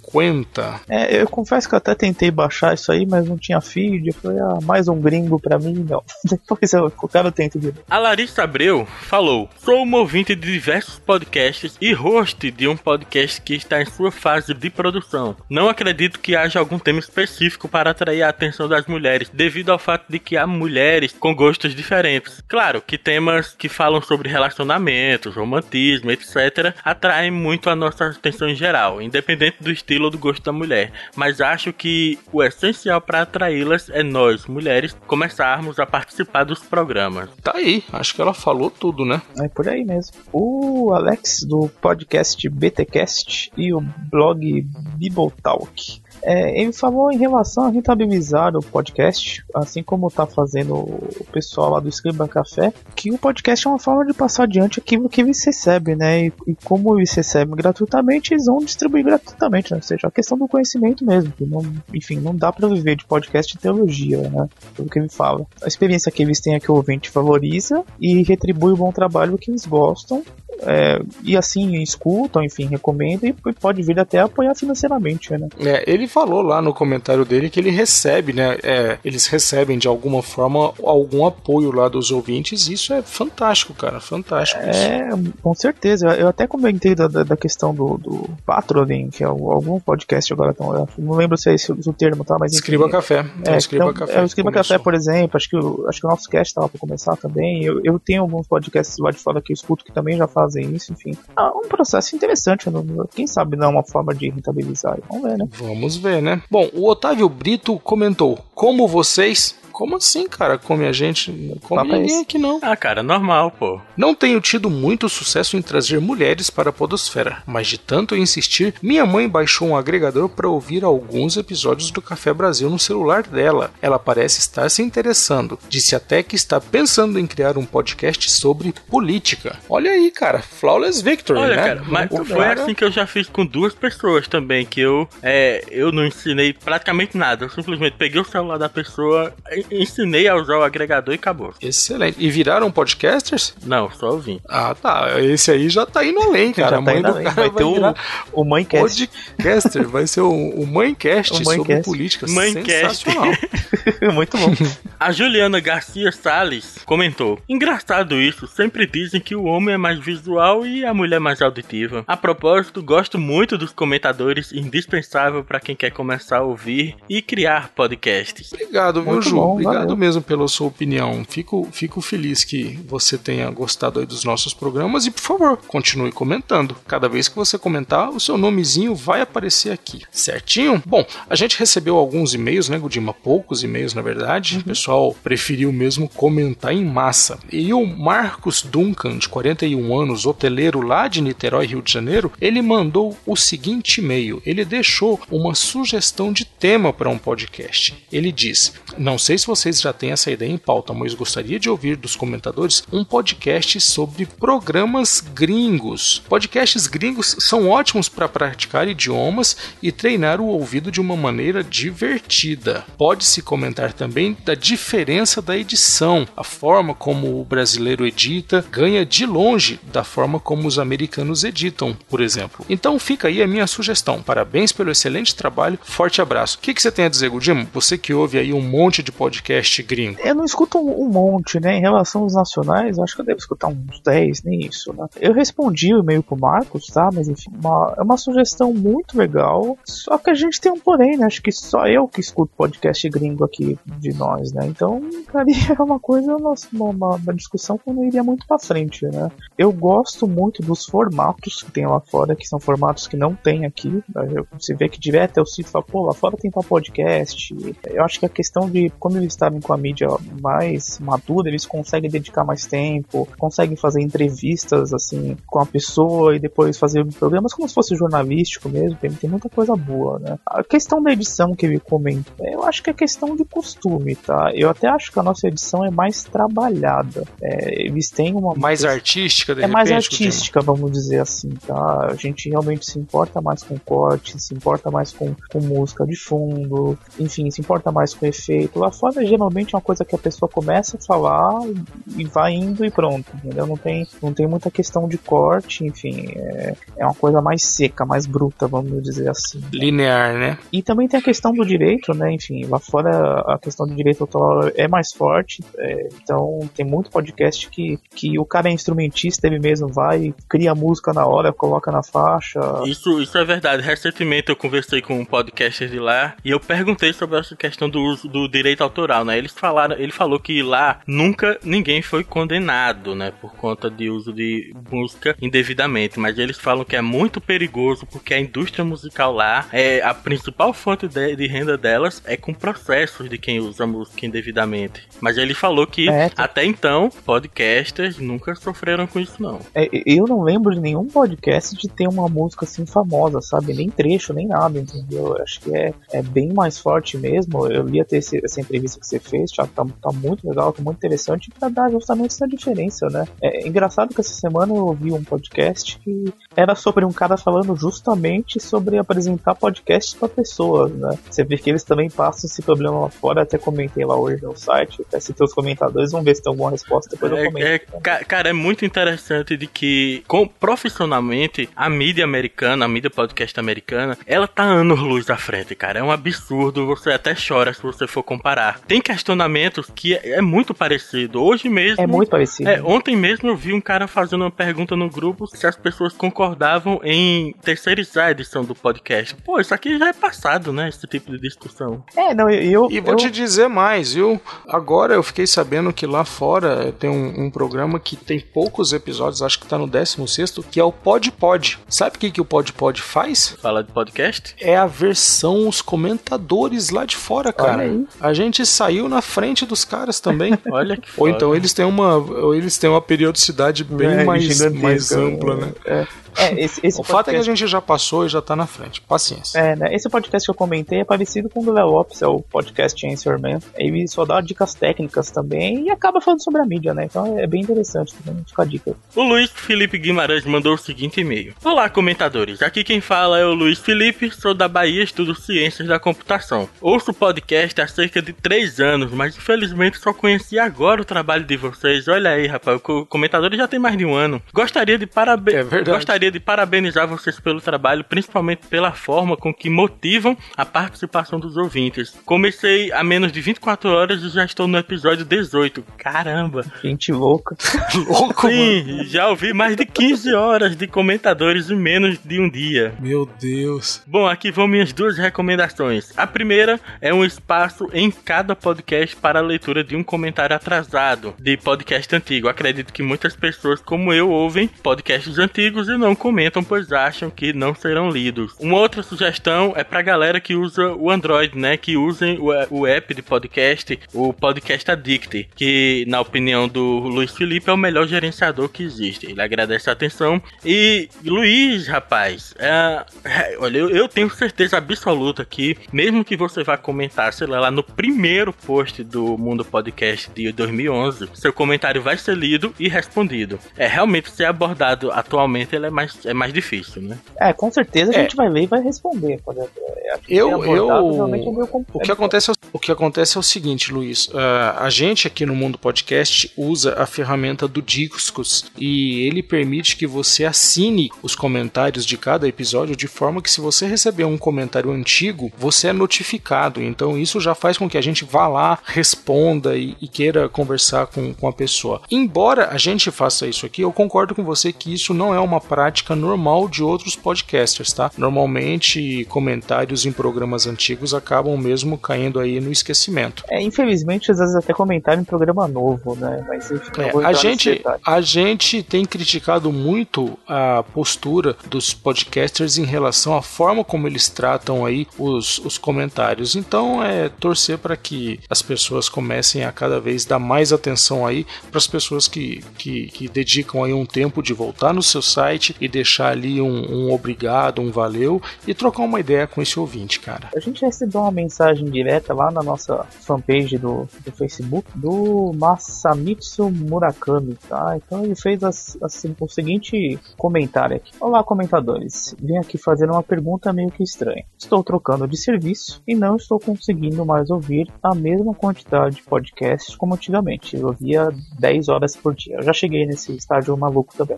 50. É, eu confesso que eu até tentei baixar isso aí, mas não tinha feed. Eu falei, ah, mais um gringo pra mim, não. Depois eu, o cara tenta de A Larissa Abreu falou: Sou uma ouvinte de diversos podcasts e host de um podcast que está em sua fase de produção. Não acredito que haja algum tema específico para atrair a atenção das mulheres devido ao fato de que há mulheres com gostos diferentes. Claro que temas que falam sobre relacionamentos, romantismo, etc., atraem muito a nossa atenção em geral, independente do estilo ou do gosto da mulher. Mas acho que o essencial para atraí-las é nós, mulheres, começarmos a participar dos programas. Tá aí, acho que ela falou tudo, né? É por aí mesmo. O Alex do podcast BTcast e o blog Bibotalk. É, ele falou em relação a rentabilizar o podcast, assim como está fazendo o pessoal lá do Escriba Café, que o podcast é uma forma de passar adiante aquilo que eles recebem, né? E, e como eles recebem gratuitamente, eles vão distribuir gratuitamente, né? Ou seja, a questão do conhecimento mesmo. Que não, enfim, não dá para viver de podcast de teologia, né? Pelo que ele fala. A experiência que eles têm é que o ouvinte valoriza e retribui o bom trabalho que eles gostam é, e assim escutam, enfim, recomendam e pode vir até apoiar financeiramente, né? É, ele falou lá no comentário dele que ele recebe, né? É, eles recebem de alguma forma algum apoio lá dos ouvintes. E isso é fantástico, cara, fantástico. É, isso. com certeza. Eu até comentei da, da, da questão do, do Patronin, que é algum podcast agora, então, não lembro se é esse o termo, tá? Mas enfim, Escriba Café. É, é, Escriba então, Café. É o Escriba Café, por exemplo. Acho que, o, acho que o nosso cast estava para começar também. Eu, eu tenho alguns podcasts lá de fora que eu escuto que também já fazem isso, enfim. É um processo interessante, quem sabe não é uma forma de rentabilizar. Vamos ver, né? Vamos ver, né? Bom, o Otávio Brito comentou: Como vocês Como assim, cara? Come a gente? Não come Papo é ninguém aqui não. Ah, cara, normal, pô. Não tenho tido muito sucesso em trazer mulheres para a podosfera, mas de tanto eu insistir, minha mãe baixou um agregador para ouvir alguns episódios do Café Brasil no celular dela. Ela parece estar se interessando. Disse até que está pensando em criar um podcast sobre política. Olha aí, cara, flawless victory, Olha, né? cara, mas Muito foi cara. assim que eu já fiz com duas pessoas também, que eu, é, eu não ensinei praticamente nada. Eu simplesmente peguei o celular da pessoa, ensinei a usar o agregador e acabou. Excelente. E viraram podcasters? Não, só ouvi. Ah, tá. Esse aí já tá indo além, cara. Já a tá mãe do além. cara Vai vai, ter o- virar O Mãecast. podcaster. vai ser o, o Mãecast O sobre Mãecast. política. Mãecast. Sensacional. Muito bom. A Juliana Garcia Salles comentou: Engraçado isso, sempre dizem que o homem é mais visual e a mulher mais auditiva. A propósito, gosto muito dos comentadores, indispensável para quem quer começar a ouvir e criar podcasts. Obrigado, Ju? bom, Obrigado valeu. mesmo pela sua opinião. Fico, fico feliz que você tenha gostado aí dos nossos programas e, por favor, continue comentando. Cada vez que você comentar, o seu nomezinho vai aparecer aqui, certinho? Bom, a gente recebeu alguns e-mails, né, Gudima? Poucos e-mails, na verdade. Uhum. O pessoal preferiu mesmo comentar em massa. E o Marcos Duncan, de 41 anos, hoteleiro lá de Niterói, Rio de Janeiro, ele mandou o seguinte e-mail. Ele deixou uma sugestão de tema para um podcast. Ele diz: Não sei se vocês já têm essa ideia em pauta, mas gostaria de ouvir dos comentadores um podcast sobre programas gringos. Podcasts gringos são ótimos para praticar idiomas e treinar o ouvido de uma maneira divertida. Pode-se comentar também da diferença da edição, a forma como o brasileiro edita ganha de longe da forma como os americanos editam, por exemplo. Então fica aí a minha sugestão. Parabéns pelo excelente trabalho, forte abraço. O que, que você tem a dizer, Gudimo? Você que ouve aí um monte de podcast gringo. Eu não escuto um, um monte, né? Em relação aos nacionais, acho que eu devo escutar uns 10, nem isso, né? Eu respondi o e-mail pro Marcos, tá? Mas enfim, uma- é uma sugestão muito legal. Só que a gente tem um porém, né? Acho que só eu que escuto podcast gringo aqui de nós, né? Então, cara, é uma coisa, nossa, uma, uma- discussão que não iria muito pra frente, né? Eu gosto muito dos formatos que tem lá fora, que são formatos que não tem aqui. Você vê que direto eu cito e falo, pô, lá fora tem tal podcast. Eu acho que a questão de como eles estavam com a mídia mais madura, eles conseguem dedicar mais tempo, conseguem fazer entrevistas assim com a pessoa e depois fazer programas como se fosse jornalístico mesmo. Tem, tem muita coisa boa, né? A questão da edição que ele comenta, eu acho que é questão de costume, tá? Eu até acho que a nossa edição é mais trabalhada. É, eles têm uma Mais artística, de é mais repente, Gudimo? artística, vamos dizer assim, tá? A gente realmente se importa mais com corte, se importa mais com, com música de fundo, enfim, se importa mais com efeito. Lá fora, geralmente, é uma coisa que a pessoa começa a falar e vai indo e pronto, entendeu? Não tem, não tem muita questão de corte, enfim, é, é uma coisa mais seca, mais bruta, vamos dizer assim. Linear, né? E também tem a questão do direito, né? Enfim, lá fora a questão do direito autoral é mais forte. é, então tem muito podcast que, que o cara é instrumentista, ele mesmo vai, cria a música na hora, coloca na faixa. Isso, isso é verdade. Recentemente eu conversei com um podcaster de lá e eu perguntei sobre essa questão do uso do direito autoral, né? Eles falaram, ele falou que lá nunca ninguém foi condenado, né, por conta de uso de música indevidamente, mas eles falam que é muito perigoso porque a indústria musical lá é a principal fonte de, de renda delas é com processos de quem usa música indevidamente. Mas ele falou que É, tá. até então podcasters nunca sofreram com isso não. É, eu não lembro de nenhum podcast de ter uma música assim famosa, sabe? Nem trecho, nem nada, entendeu? Eu acho que é, é bem mais forte mesmo. Eu li até essa entrevista que você fez, Thiago, tá, tá muito legal, tá muito interessante pra dar justamente essa diferença, né? É engraçado que essa semana eu ouvi um podcast que era sobre um cara falando justamente sobre apresentar podcasts pra pessoas, né? Você vê que eles também passam esse problema lá fora, até comentei lá hoje no site, até citei os comentadores, vamos ver se tem alguma resposta, depois eu É, comento. é, ca- cara, é muito interessante de que, com, profissionalmente, a mídia americana, a mídia podcast americana, ela tá anos luz à frente, cara. É um absurdo, você até chora se você for comparar. Tem questionamentos que é, é muito parecido. Hoje mesmo. É muito parecido. É, ontem mesmo eu vi um cara fazendo uma pergunta no grupo se as pessoas concordam concordavam em terceirizar a edição do podcast. Pô, isso aqui já é passado, né? Esse tipo de discussão. É, não, eu. E vou eu... te dizer mais, viu? Agora eu fiquei sabendo que lá fora tem um, um programa que tem poucos episódios, acho que tá no 16, que é o Pod Pod. Sabe o que, que o Pod Pod faz? Fala de podcast? É a versão, os comentadores lá de fora, cara. A gente saiu na frente dos caras também. Olha que Ou então eles têm uma, ou eles têm uma periodicidade bem É, mais, mais ampla, é. né? É, é, esse, esse O fato é que a podcast- gente já passou e já tá na frente. Paciência. É, né? Esse podcast que eu comentei é parecido com o do Léo Lopes, é o podcast Answer Man. Ele só dá dicas técnicas também e acaba falando sobre a mídia, né? Então é bem interessante também, fica a dica. O Luiz Felipe Guimarães mandou o seguinte e-mail. Olá, comentadores. Aqui quem fala é o Luiz Felipe, sou da Bahia, estudo Ciências da Computação. Ouço o podcast há cerca de 3 anos, mas infelizmente só conheci agora o trabalho de vocês. Olha aí, rapaz, o comentador já tem mais de um ano. Gostaria de, parabe É verdade. Gostaria de parabenizar vocês pelo trabalho, principalmente pela forma com que motivam a participação dos ouvintes. Comecei há menos de 24 horas e já estou no episódio 18. Caramba! Gente louca. Louco, mano. Sim, já ouvi mais de 15 horas de comentadores em menos de um dia. Meu Deus. Bom, aqui vão minhas duas recomendações. A primeira é um espaço em cada podcast para a leitura de um comentário atrasado de podcast antigo. Acredito que muitas pessoas, como eu, ouvem podcasts antigos e não comentam, pois acham que não serão lidos. Uma outra sugestão é pra galera que usa o Android, né? Que usem o, app de podcast, o Podcast Addict, que, na opinião do Luiz Felipe, é o melhor gerenciador que existe. Ele agradece a atenção. E, Luiz, rapaz, é, é, olha, eu, eu tenho certeza absoluta que, mesmo que você vá comentar, sei lá, lá no primeiro post do Mundo Podcast de 2011, seu comentário vai ser lido e respondido. É, realmente, ser abordado atualmente ele é mais, é mais difícil, né? É, com certeza a É. gente vai ler e vai responder. Pode- é, que Eu, abordado eu, realmente é o que acontece é o, que acontece é o seguinte, Luiz. ah, a gente aqui no Mundo Podcast usa a ferramenta do Discos e ele permite que você assine os comentários de cada episódio de forma que se você receber um comentário antigo, você é notificado. Então isso já faz com que a gente vá lá, responda e, e queira conversar com, com a pessoa. Embora a gente faça isso aqui, eu concordo com você que isso não é uma prática normal de outros podcasters, tá? Normalmente comentários em programas antigos acabam mesmo caindo aí no esquecimento. É, infelizmente, às vezes até comentário em programa novo, né? Mas enfim, É, a, gente, a gente tem criticado muito a postura dos podcasters em relação à forma como eles tratam aí os, os comentários. Então é torcer para que as pessoas comecem a cada vez dar mais atenção aí para as pessoas que, que, que dedicam aí um tempo de voltar no seu site e deixar ali um, um obrigado, um valeu e trocar uma ideia com esse ouvinte, cara. A gente recebeu uma mensagem direta lá na nossa fanpage do, do Facebook do Masamitsu Murakami, tá? Então ele fez o seguinte comentário aqui. Olá, comentadores. Vim aqui fazer uma pergunta meio que estranha. Estou trocando de serviço e não estou conseguindo mais ouvir a mesma quantidade de podcasts como antigamente. Eu ouvia 10 horas por dia. Eu já cheguei nesse estágio maluco também.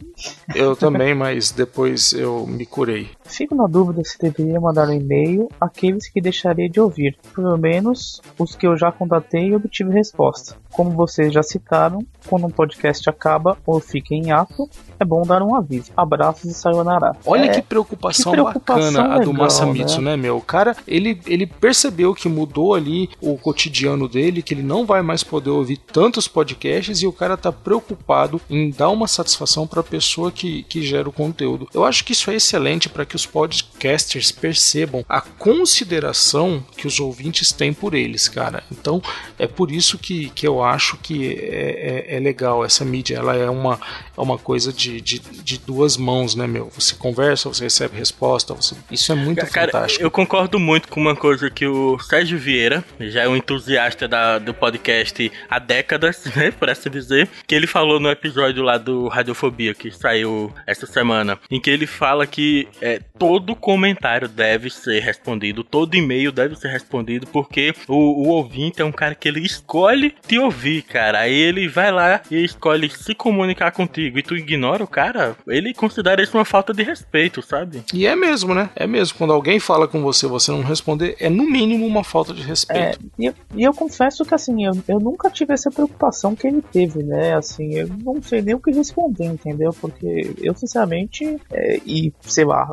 Eu também, mas depois eu me curei. Fico na dúvida se deveria mandar um e-mail àqueles que deixarei de ouvir, pelo menos os que eu já contatei e obtive resposta. Como vocês já citaram, quando um podcast acaba ou fica em ato, é bom dar um aviso. Abraços e sayonara. Olha É, que preocupação, que preocupação bacana a do legal, Masamitsu, né? meu? O cara, ele, ele percebeu que mudou ali o cotidiano dele, que ele não vai mais poder ouvir tantos podcasts e o cara tá preocupado em dar uma satisfação para a pessoa que, que gera o conteúdo. Eu acho que isso é excelente para que os podcasters percebam a consideração que os ouvintes têm por eles, cara. Então, é por isso que, que eu acho que é, é, é legal essa mídia. Ela é uma, é uma coisa de, de, de duas mãos, né, meu? Você conversa, você recebe resposta, você... isso é muito Cara, fantástico. eu concordo muito com uma coisa que o Sérgio Vieira, já é um entusiasta da- do podcast há décadas, né, por assim dizer, que ele falou no episódio lá do Radiofobia, que saiu essa semana, em que ele fala que é, todo comentário deve ser respondido, todo e-mail deve ser respondido, porque o, o ouvinte é um cara que ele escolhe te ouvir, cara. Aí ele vai lá e escolhe se comunicar contigo e tu ignora o cara, ele considera isso uma falta de respeito, sabe? E é mesmo, né? É mesmo. Quando alguém fala com você você não responder, é no mínimo uma falta de respeito. É, e, eu, e eu confesso que assim, eu, eu nunca tive essa preocupação que ele teve, né? Assim, eu não sei nem o que responder, entendeu? Porque eu, sinceramente, é, e sei lá,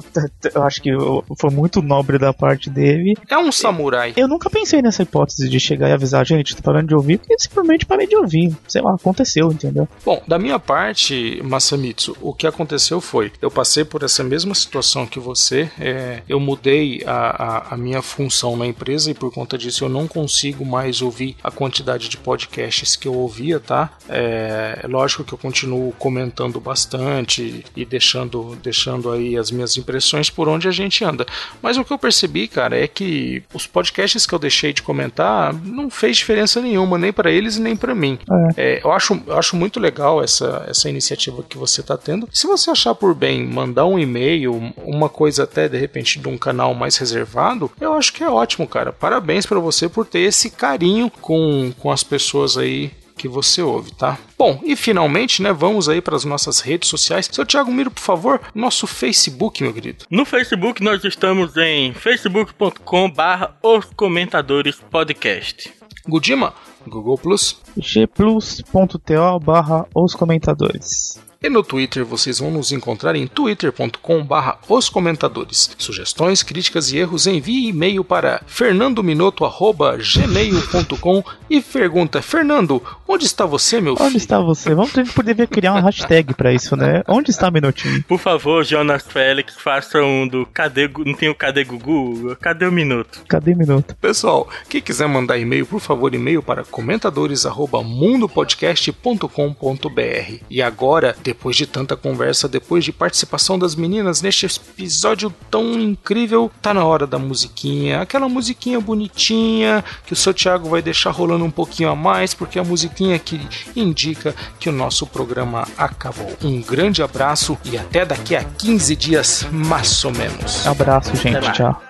eu acho que foi muito nobre da parte dele. É um samurai. Eu nunca pensei nessa hipótese de chegar e avisar, gente, tá parando de ouvir, porque simplesmente parei de ouvir. Sei lá, aconteceu, entendeu? Bom, da minha parte, Masamitsu, o que aconteceu foi, eu passei por essa mesma situação que você, é, eu mudei a, a, a minha função na empresa e por conta disso eu não consigo mais ouvir a quantidade de podcasts que eu ouvia, tá? É, é lógico que eu continuo comentando bastante e deixando, deixando aí as minhas impressões por onde a gente anda. Mas o que eu percebi, cara, é que os podcasts que eu deixei de comentar não fez diferença nenhuma, nem para eles nem para mim. É. É, eu, acho, eu acho muito legal essa, essa iniciativa que você está tendo. Se você achar por bem mandar um e-mail, uma coisa até de repente de um canal mais reservado, eu acho que é ótimo, cara. Parabéns para você por ter esse carinho com, com as pessoas aí que você ouve, tá? Bom, e finalmente, né, vamos aí para as nossas redes sociais. Seu Thiago Miro, por favor, nosso Facebook, meu querido. No Facebook nós estamos em facebook.com barra os comentadores podcast. Gudima, Google Plus. gplus.to barra os comentadores. E no Twitter vocês vão nos encontrar em twitter.com/barra os comentadores. Sugestões, críticas e erros envie e-mail para fernandominoto@gmail.com e pergunta: Fernando, onde está você, meu onde filho? Onde está você? Vamos ter que poder criar uma hashtag para isso, né? Onde está Minutinho? Por favor, Jonas Félix, faça um do cadê não tem o cadê Gugu? Cadê o minuto? Cadê minuto? Pessoal, quem quiser mandar e-mail, por favor, e-mail para comentadores@mundopodcast.com.br. E agora depois de tanta conversa, depois de participação das meninas neste episódio tão incrível, tá na hora da musiquinha. Aquela musiquinha bonitinha que o seu Thiago vai deixar rolando um pouquinho a mais, porque é a musiquinha que indica que o nosso programa acabou. Um grande abraço e até daqui a 15 dias, mais ou menos. Abraço, gente. Tchau.